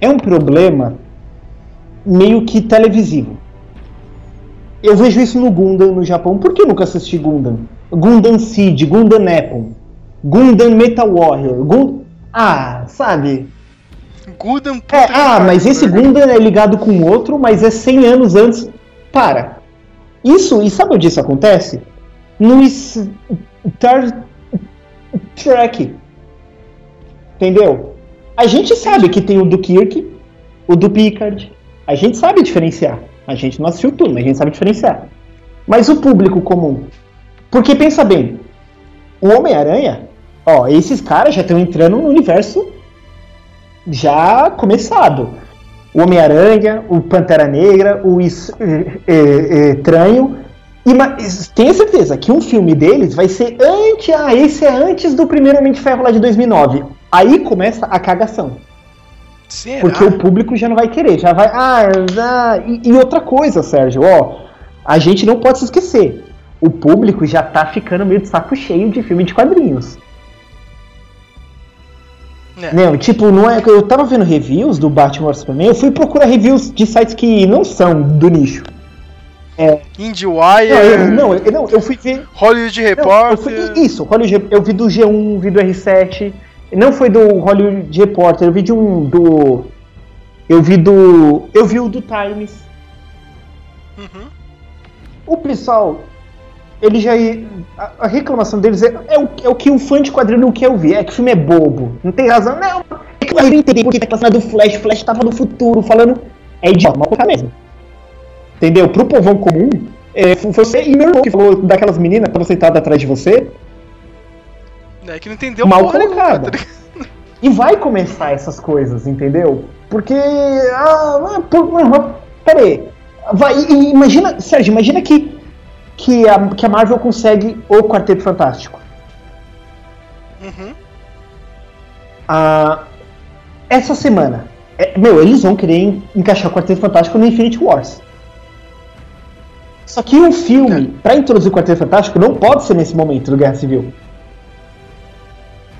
É um problema meio que televisivo. Eu vejo isso no Gundam no Japão. Por que eu nunca assisti Gundam? Gundam Seed, Gundam Apple, Gundam Metal Warrior. Ah, sabe? Gundam, É, ah, mas esse? Gundam é ligado com outro, mas é 100 anos antes. Para. Isso, e sabe onde isso acontece? No Star Trek. Entendeu? A gente sabe que tem o do Kirk, o do Picard. A gente sabe diferenciar. A gente não assistiu tudo, mas a gente sabe diferenciar. Mas o público comum. Porque pensa bem, o Homem-Aranha, ó, esses caras já estão entrando no universo já começado. O Homem-Aranha, o Pantera Negra, o Es- eh, eh, Estranho. E ma- tenha certeza que um filme deles vai ser antes. Ah, esse é antes do primeiro Homem de Ferro lá de 2009. Aí começa a cagação. Será? Porque o público já não vai querer, já vai. Ah, ah, e, e outra coisa, Sérgio, ó, a gente não pode se esquecer. O público já tá ficando meio de saco cheio de filme de quadrinhos. É. Não, tipo, não é. Eu tava vendo reviews do Batman Superman, eu fui procurar reviews de sites que não são do nicho. IndieWire, Não, eu, não, eu, não, eu fui ver. Hollywood Não, eu Reporter. fui, isso, Hollywood, eu vi do G1, vi do R7. Não foi do Hollywood Reporter, eu vi de um. do. Eu vi do. Eu vi o do Times. Uhum. O pessoal, ele já. A, a reclamação deles é, é, o, é o que o fã de quadrinho não quer ouvir. É que o filme é bobo. Não tem razão. Não, é que eu não entendi porque tá relacionado do Flash. O Flash tava no futuro falando. É idiota, mal colocar mesmo. Entendeu? Pro povão comum, é, foi você e meu irmão que falou daquelas meninas que estavam sentadas atrás de você. É que não entendeu mal porra nenhuma, colocada. tá? E vai começar essas coisas, entendeu? Porque. Ah, ah, por, mas, peraí. Vai, imagina, Sérgio, imagina que, que, a, que a Marvel consegue o Quarteto Fantástico. Uhum. Ah, essa semana. é, meu, eles vão querer en- encaixar o Quarteto Fantástico no Infinity Wars. Só que um filme, pra introduzir o Quarteto Fantástico, não pode ser nesse momento do Guerra Civil.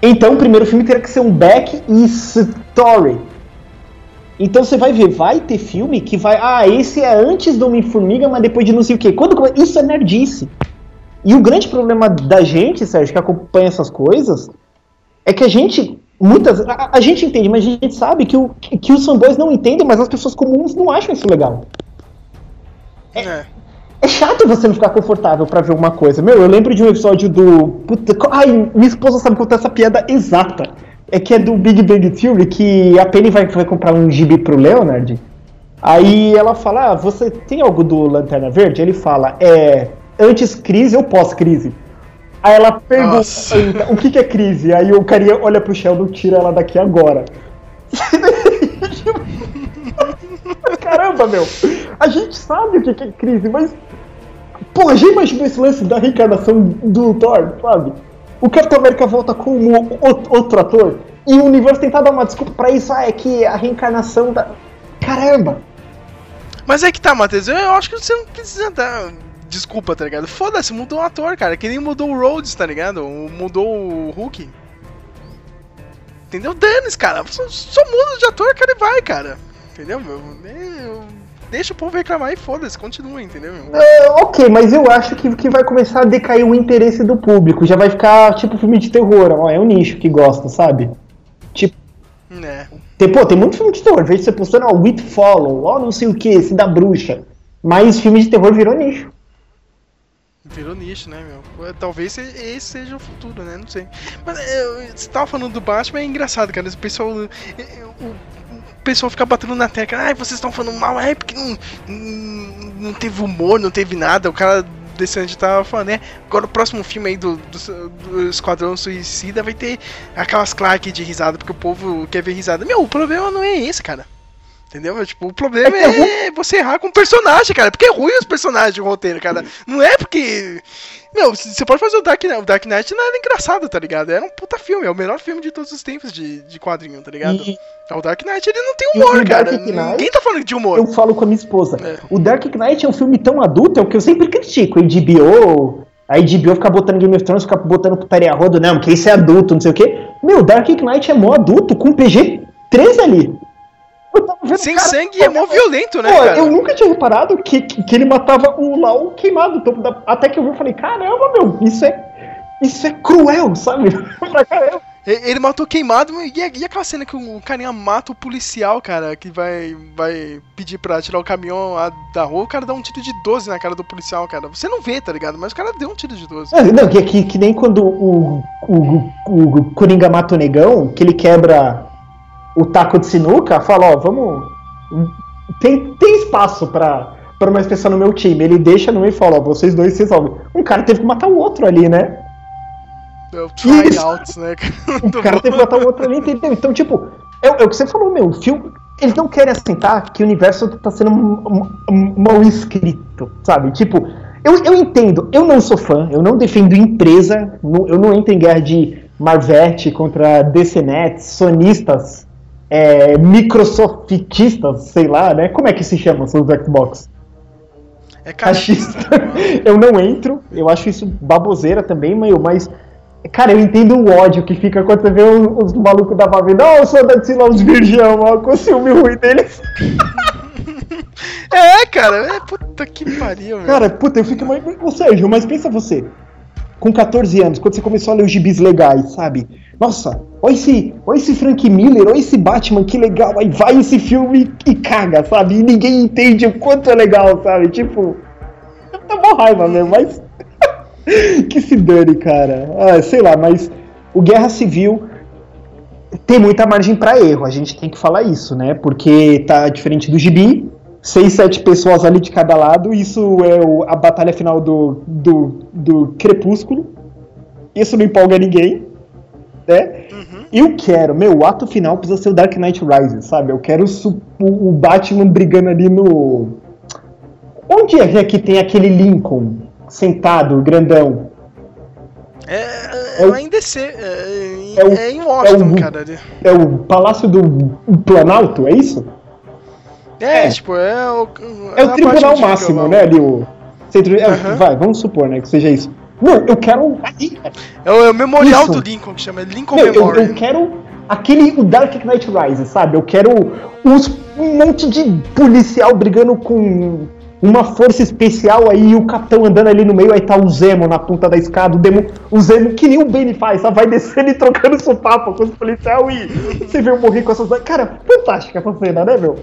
Então o primeiro filme teria que ser um back story. Então você vai ver, vai ter filme que vai. Ah, esse é antes do Homem-Formiga, mas depois de não sei o quê. Quando, isso é nerdice. E o grande problema da gente, Sérgio, que acompanha essas coisas, é que a gente. Muitas. A, a gente entende, mas a gente sabe que, o, que, que os fanboys não entendem, mas as pessoas comuns não acham isso legal. É. É chato você não ficar confortável pra ver uma coisa. Meu, eu lembro de um episódio do. Puta, ai, minha esposa sabe contar essa piada exata. É que é do Big Bang Theory, que a Penny vai, vai comprar um gibi pro Leonard. Aí ela fala: Ah, você tem algo do Lanterna Verde? Ele fala: É antes crise ou pós-crise? Aí ela pergunta. O que, que é crise? Aí o carinha olha pro Sheldon e tira ela daqui agora. Caramba, meu! A gente sabe o que que é crise, mas. Pô, já imaginou esse lance da reencarnação do Thor, sabe? O Capitão América volta como outro ator e o universo tentar dar uma desculpa pra isso. Ah, é que a reencarnação da. Caramba! Mas é que tá, Matheus, eu acho que você não precisa dar desculpa, tá ligado? Foda-se, mudou o ator, cara. Que nem mudou o Rhodes, tá ligado? Mudou o Hulk. Entendeu? Dane-se, cara. Só, só muda de ator, cara, e vai, cara. Entendeu, meu? Eu- Deixa o povo reclamar e foda-se, continua, entendeu, meu? É, ok, mas eu acho que, que vai começar a decair o interesse do público. Já vai ficar tipo filme de terror, ó. É o nicho que gosta, sabe? Tipo. É. Tem, pô, tem muito filme de terror. Vejo você postando, ó, It Follow, ó, não sei o que, esse da bruxa. Mas filme de terror virou nicho. Virou nicho, né, meu? Talvez se- esse seja o futuro, né? Não sei. Mas é, você tava falando do Batman, é engraçado, cara. O pessoal. é, é, O, o pessoal fica batendo na tecla. Ai, vocês estão falando mal, é porque não, não, teve humor, não teve nada. O cara desse ano tava falando, né? Agora o próximo filme aí do, do, do Esquadrão Suicida vai ter aquelas Clark de risada, porque o povo quer ver risada. Meu, o problema não é esse, cara. Entendeu? Tipo, o problema é, você errar com o personagem, cara. Porque é ruim os personagens de roteiro, cara. Não é porque. Meu, você pode fazer o Dark Knight. O Dark Knight não era engraçado, tá ligado? Era um puta filme. É o melhor filme de todos os tempos de, de quadrinho, tá ligado? E- O Dark Knight, ele não tem humor, o cara. Knight- Ninguém tá falando de humor. Eu falo com a minha esposa. É. O Dark Knight é um filme tão adulto, é o que eu sempre critico. A HBO, a HBO fica botando Game of Thrones, fica botando putaria rodo, não, porque isso é adulto, não sei o quê. Meu, Dark Knight é mó adulto, com PG-13 ali. Sem cara, sangue é mó violento, né, Pô, cara? eu nunca tinha reparado que, que, que ele matava o Lau queimado. topo da- Até que eu vi e falei, caramba, meu, isso é. Isso é cruel, sabe? pra caramba. Ele matou queimado e, e aquela cena que o carinha mata o policial, cara, que vai, vai pedir pra tirar o caminhão lá da rua, o cara dá um tiro de 12 na cara do policial, cara. Você não vê, tá ligado? Mas o cara deu um tiro de 12. Ah, Não, que, que, que nem quando o, o, o, o Coringa mata o negão, que ele quebra o taco de sinuca, fala, ó, vamos. Tem, tem espaço pra, pra mais pessoa no meu time. Ele deixa no meio e fala, ó, vocês dois se resolvem. Um cara teve que matar o outro ali, né? O try out, né? O cara teve que matar o outro ali, entendeu? Então, tipo, é, é o que você falou, meu, o filme. Eles não querem assentar que o universo tá sendo mal escrito, sabe? Tipo, eu, eu entendo, eu não sou fã, eu não defendo empresa, eu não entro em guerra de Marvete contra DCNet, sonistas, é, microsoftistas, sei lá, né? Como é que se chama os Xbox? É cachista. Eu não entro, eu acho isso baboseira também, meu, mas. Cara, eu entendo o ódio que fica quando você vê os, os malucos da Valve. Não, sou da Tila, os virgão, ó, com o ciúme ruim deles. É, cara, é puta que pariu. Cara, puta, eu fico mais. Ô Sérgio, mas pensa você. Com 14 anos, quando você começou a ler os gibis legais, sabe? Nossa, olha esse, olha esse Frank Miller, olha esse Batman, que legal. Aí vai esse filme e caga, sabe? E ninguém entende o quanto é legal, sabe? Tipo. Tá mó raiva mesmo, mas. que se dane, cara. Ah, sei lá, mas o Guerra Civil tem muita margem pra erro, a gente tem que falar isso, né? Porque tá diferente do gibi, seis, sete pessoas ali de cada lado, isso é o- a batalha final do, do, do Crepúsculo. Isso não empolga ninguém, né? Eu quero, meu, o ato final precisa ser o Dark Knight Rises, sabe? Eu quero o, o Batman brigando ali no. Onde é que tem aquele Lincoln sentado, grandão? É, É o- é em DC, é, em- é o- é em Washington, é o- cara. É o Palácio do Planalto, é isso? É, É. tipo, é o. É o a tribunal máximo, né? Ali o. Centro, é, Aham. Vai, vamos supor, né? Que seja isso. Não, eu quero. cara. É o, é o memorial Isso. do Lincoln, que chama Lincoln Meu, eu, Memorial. eu quero aquele. O Dark Knight Rises, sabe? Eu quero uns, um monte de policial brigando com uma força especial aí, e o capitão andando ali no meio, aí tá o Zemo na ponta da escada, o, Demo, o Zemo, que nem o Benny faz, sabe? Vai descendo e trocando sopapo com os policiais e você vê eu morrer com essas. Cara, fantástica essa cena, né, meu?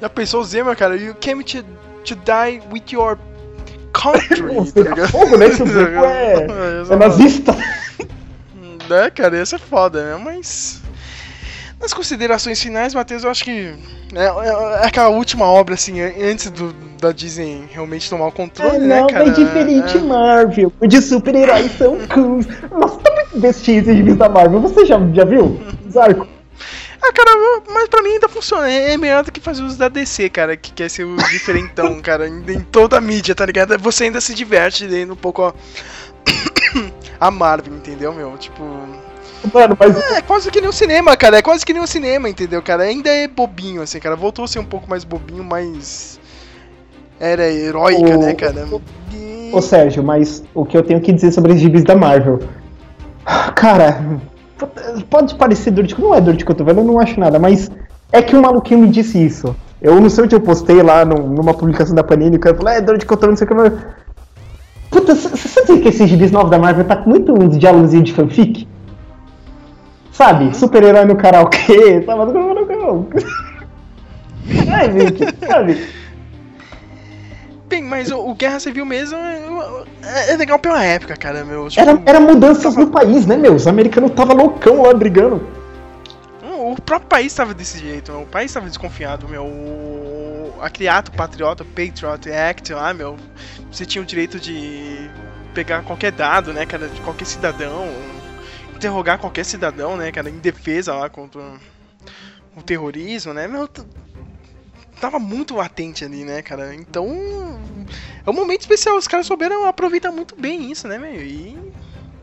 Já pensou o Zema, cara? You came to, to die with your country. Tá fogo, né? Que o Zemo é, é nazista. Né, cara? Ia ser foda, né? Mas. Nas considerações finais, Matheus, eu acho que. É, é- é aquela última obra, assim, an- antes do, da Disney realmente tomar o controle, É, né, não, cara? é diferente É. Marvel. O de super-heróis são cool. Nossa, tá muito esse gibi da Marvel. Você já, já viu? Zarco. Ah, cara, mas pra mim ainda funciona. É é melhor do que fazer uso da DC, cara, que quer ser o diferentão, cara, em, em toda a mídia, tá ligado? Você ainda se diverte lendo um pouco a, a Marvel, entendeu, meu? Tipo. Mano, mas É quase que nem o cinema, cara. É quase que nem o cinema, entendeu, cara? Ainda é bobinho, assim, cara. Voltou a ser um pouco mais bobinho, mas. Era heróica, O- né, cara? E- Ô Sérgio, mas o que eu tenho que dizer sobre os gibis da Marvel? Cara, pode parecer dor de cotovelo, não é dor de cotovelo, eu não acho nada, mas é que um maluquinho me disse isso. Eu não sei onde eu postei lá num- numa publicação da Panini, o cara falou, é dor de cotovelo, não sei o que. mas- Puta, você sabe que esses gibis novos da Marvel tá com muito uns diálogos de fanfic? Sabe? Super-herói no karaokê, sabe? Ai, gente, sabe? Bem, mas o, Guerra Civil mesmo é, é legal pela época, cara, meu. Tipo, Era, era mudanças no país, né, meu? Os americanos tava loucão lá brigando. O próprio país tava desse jeito, meu. o país tava desconfiado, meu. O- aquele ato patriota, Patriot Act lá, meu, você tinha o direito de pegar qualquer dado, né, cara, de qualquer cidadão, interrogar qualquer cidadão, né, cara, em defesa lá contra o terrorismo, né, meu, tava muito latente ali, né, cara, então é um momento especial, os caras souberam aproveitar muito bem isso, né, meu, e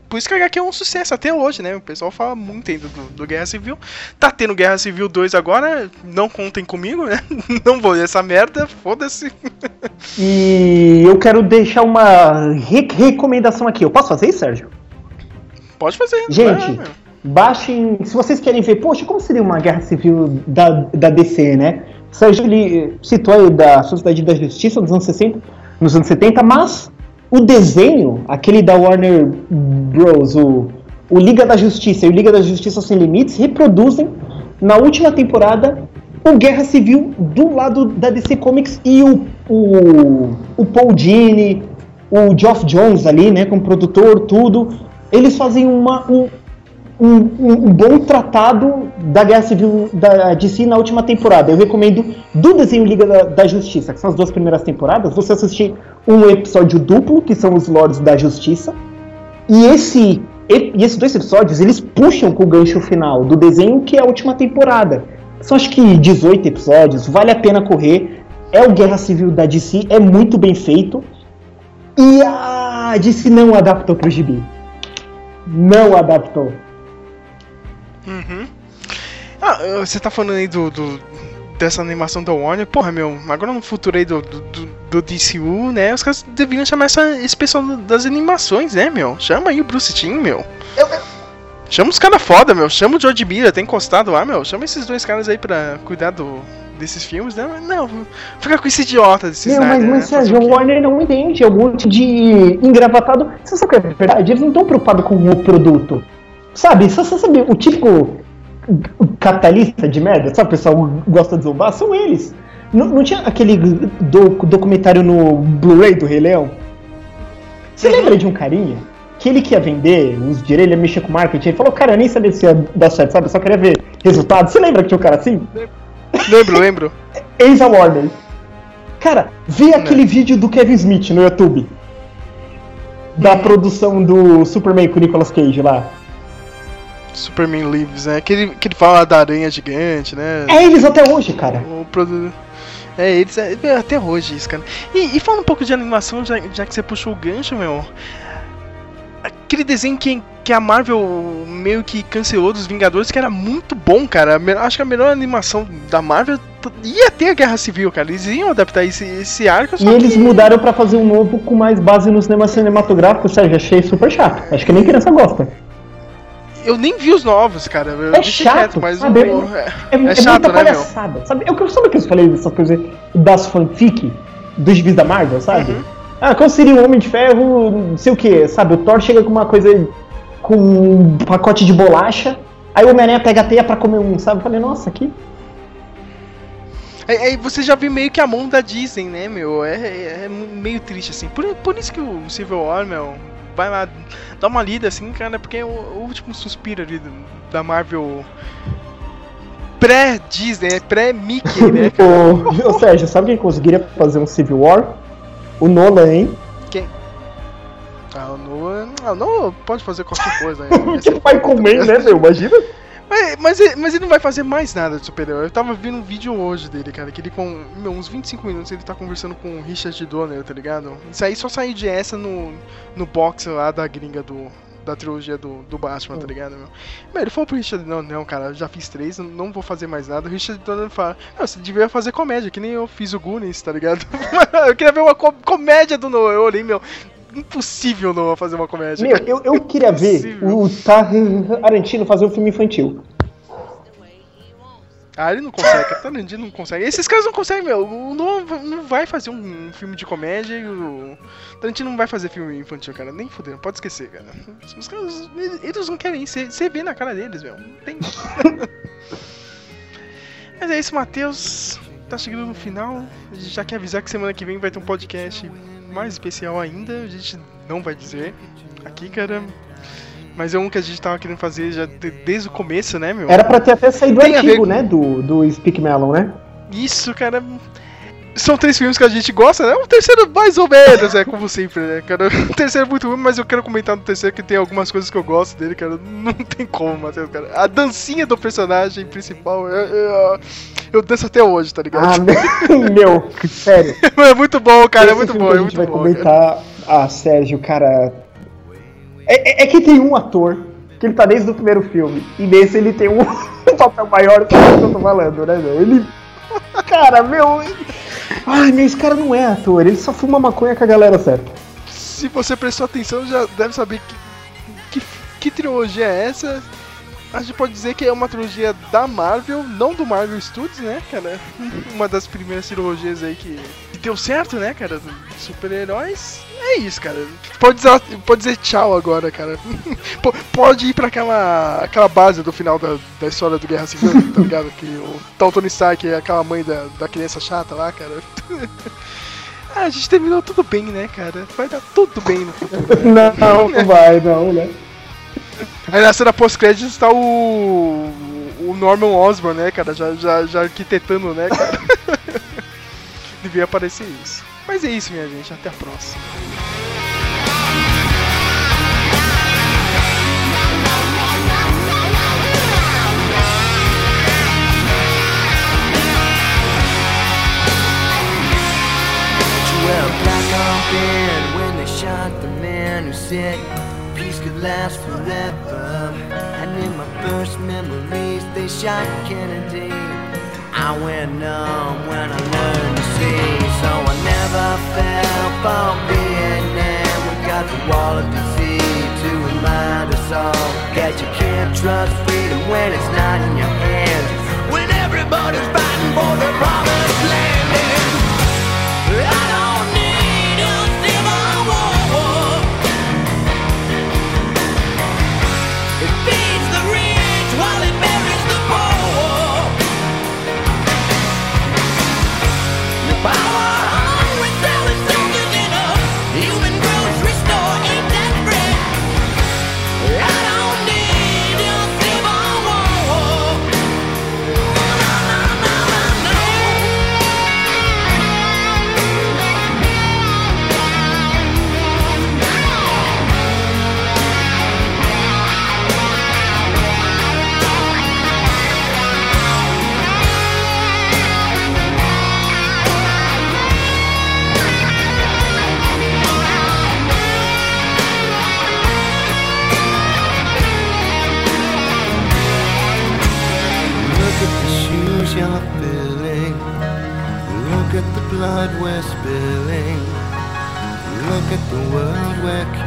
por isso que a HQ é um sucesso até hoje, né? O pessoal fala muito ainda do, do Guerra Civil. Tá tendo Guerra Civil 2 agora, não contem comigo, né? Não vou ler essa merda, foda-se. E eu quero deixar uma re- recomendação aqui. Eu posso fazer isso, Sérgio? Pode fazer. Gente, baixem. Se vocês querem ver, poxa, como seria uma guerra civil da, da DC, né? Sérgio ele citou aí da Sociedade da Justiça dos anos 60, nos anos 70, mas o desenho, aquele da Warner Bros., o, o Liga da Justiça e o Liga da Justiça Sem Limites, reproduzem na última temporada o Guerra Civil do lado da DC Comics e o, o, o Paul Dini, o Geoff Jones ali, né, como produtor, tudo. Eles fazem uma, um, um, um- um bom tratado da Guerra Civil da DC na última temporada. Eu recomendo do desenho Liga da, da Justiça, que são as duas primeiras temporadas, você assistir um episódio duplo, que são os Lords da Justiça, e esse e e esses dois episódios, eles puxam com o gancho final do desenho, que é a última temporada. São acho que 18 episódios, vale a pena correr. É o Guerra Civil da DC, é muito bem feito. E a DC não adaptou pro gibi. Não adaptou. Ah, eh, você tá falando aí do, do- dessa animação da Warner, porra, meu, agora no futuro aí do, do, do- do DCU, né, os caras deveriam chamar essa, esse pessoal das animações, né, meu? Chama aí o Bruce Timm, meu. Chama os caras foda, meu. Chama o George Miller, tem encostado lá, meu. Chama esses dois caras aí pra cuidar do, desses filmes, né? Mas Não, fica com esse idiota desse Meu, mas, Snyder, mas né? Sérgio, o? Warner não entende. É um monte de engravatado. Você sabe o que é verdade? Eles não estão preocupados com o produto. Sabe? Você sabe o típico capitalista de merda? Sabe o pessoal gosta de zombar? São eles. Não, não tinha aquele do- documentário no Blu-ray do Rei Leão? Você lembra de um carinha que ele que ia vender os direitos, ele ia mexer com marketing? Ele falou, cara, eu nem sabia se ia dar certo, sabe? Eu só queria ver resultado. Você lembra que tinha um cara assim? Lembro, lembro. Ex a Warner. Cara, vê aquele vídeo do Kevin Smith no YouTube. Da produção do Superman com o Nicolas Cage lá. Superman Lives, né? Que ele, que ele fala da aranha gigante, né? É eles até hoje, cara. O produ... É, eles é, é, até hoje isso, cara. E, e falando um pouco de animação, já, já que você puxou o gancho, meu. Aquele desenho que, que a Marvel meio que cancelou dos Vingadores, que era muito bom, cara. Acho que a melhor animação da Marvel ia ter a Guerra Civil, cara. Eles iam adaptar esse, esse arco, E eles que... mudaram pra fazer um novo com mais base no cinema cinematográfico, Sérgio. Achei super chato. Acho que nem criança gosta. Eu nem vi os novos, cara. Eu É chato, quieto, mas sabe? o- É, é, é chato, muita né, meu? palhaçada. Sabe? Eu, sabe o que eu falei dessas coisas das fanfic dos gibis da Marvel, sabe? Uhum. Ah, qual seria o Homem de Ferro, não sei o que, sabe? O Thor chega com uma coisa, com um pacote de bolacha, aí o Homem-Aranha pega a teia pra comer um, sabe? Eu falei, nossa, que... Aí, aí você já viu meio que a mão da Disney, né, meu? É, é- é meio triste, assim. Por, por isso que o Civil War, meu, vai lá, dá uma lida, assim, cara, porque é o, o último suspiro ali do- da Marvel pré-Disney, né? pré-Mickey, né? Ô, ô, Sérgio, sabe quem conseguiria fazer um Civil War? O Nolan, hein? Ah, o Noah, ah, o Noah pode fazer qualquer coisa. Né? Que vai comer, né, meu? Imagina. Mas, mas, ele, mas ele não vai fazer mais nada de super-herói. Eu tava vendo um vídeo hoje dele, cara, que ele com meu, uns 25 minutos ele tá conversando com o Richard Donner, tá ligado? Isso aí só saiu de essa no, no box lá da gringa do, da trilogia do, do Batman, tá ligado, meu? Mas ele falou pro Richard, não, não, cara, eu já fiz três, não, vou fazer mais nada. O Richard Donner fala, não, você devia fazer comédia, que nem eu fiz o Goonies, tá ligado? eu queria ver uma co- comédia do Noah, eu olhei, meu, impossível Noah fazer uma comédia. Meu, eu, eu queria ver o Tarantino fazer um filme infantil. Ah, ele não consegue, o Tarantino não consegue. Esses caras não conseguem, meu. O Nolan não vai fazer um filme de comédia e o Tarantino não vai fazer filme infantil, cara. Nem fudendo, pode esquecer, cara. Os caras, eles- não querem. Você vê na cara deles, meu. Não tem. Mas é isso, Matheus. Tá chegando no final. Já quer avisar que semana que vem vai ter um podcast mais especial ainda. A gente não vai dizer aqui, cara. Mas é um que a gente tava querendo fazer já de- desde o começo, né, meu? Era pra ter até saído o Tem a ver artigo, com- né, do, do Speak Melon, né? Isso, cara. São três filmes que a gente gosta, né? O terceiro, mais ou menos, é como sempre, né, cara? O terceiro é muito ruim, mas eu quero comentar no terceiro que tem algumas coisas que eu gosto dele, cara. Não tem como, Matheus, cara. A dancinha do personagem principal, eu, eu, eu danço até hoje, tá ligado? Ah, meu, sério. é muito bom, cara, é muito bom, é a gente vai bom. cara. comentar. Ah, Sérgio, cara. É, é- é que tem um ator que ele tá desde o primeiro filme. E nesse ele tem um, um papel maior que o que eu tô falando, né, meu? Ele. Cara, meu. Ai, meu, esse cara não é ator, ele só fuma maconha com a galera certa. Se você prestou atenção, já deve saber que, que, que trilogia é essa. A gente pode dizer que é uma trilogia da Marvel, não do Marvel Studios, né, cara? Uma das primeiras trilogias aí que, que deu certo, né, cara? Super-heróis. É isso, cara. Pode dizer, pode dizer tchau agora, cara. Po- pode ir pra aquela, aquela base do final da, da história do Guerra Civil, tá ligado? Que o tal Tony Stark é aquela mãe da, da criança chata lá, cara. Ah, a gente terminou tudo bem, né, cara? Vai dar tudo bem no futuro. Não, não vai, não, né? Aí na cena pós-créditos tá o. O Norman Osborn, né, cara? Já, já, já arquitetando, né, cara? Devia aparecer isso. Mas é isso, minha gente. Até a próxima. Said peace could last forever. And in my first memories, they shot Kennedy. I went numb when I learned so I never fell for Vietnam. We got the wall of disease to remind us all that you can't trust freedom when it's not in your hands. When everybody's fighting for the promised land. Blood we're spilling. Look at the world we're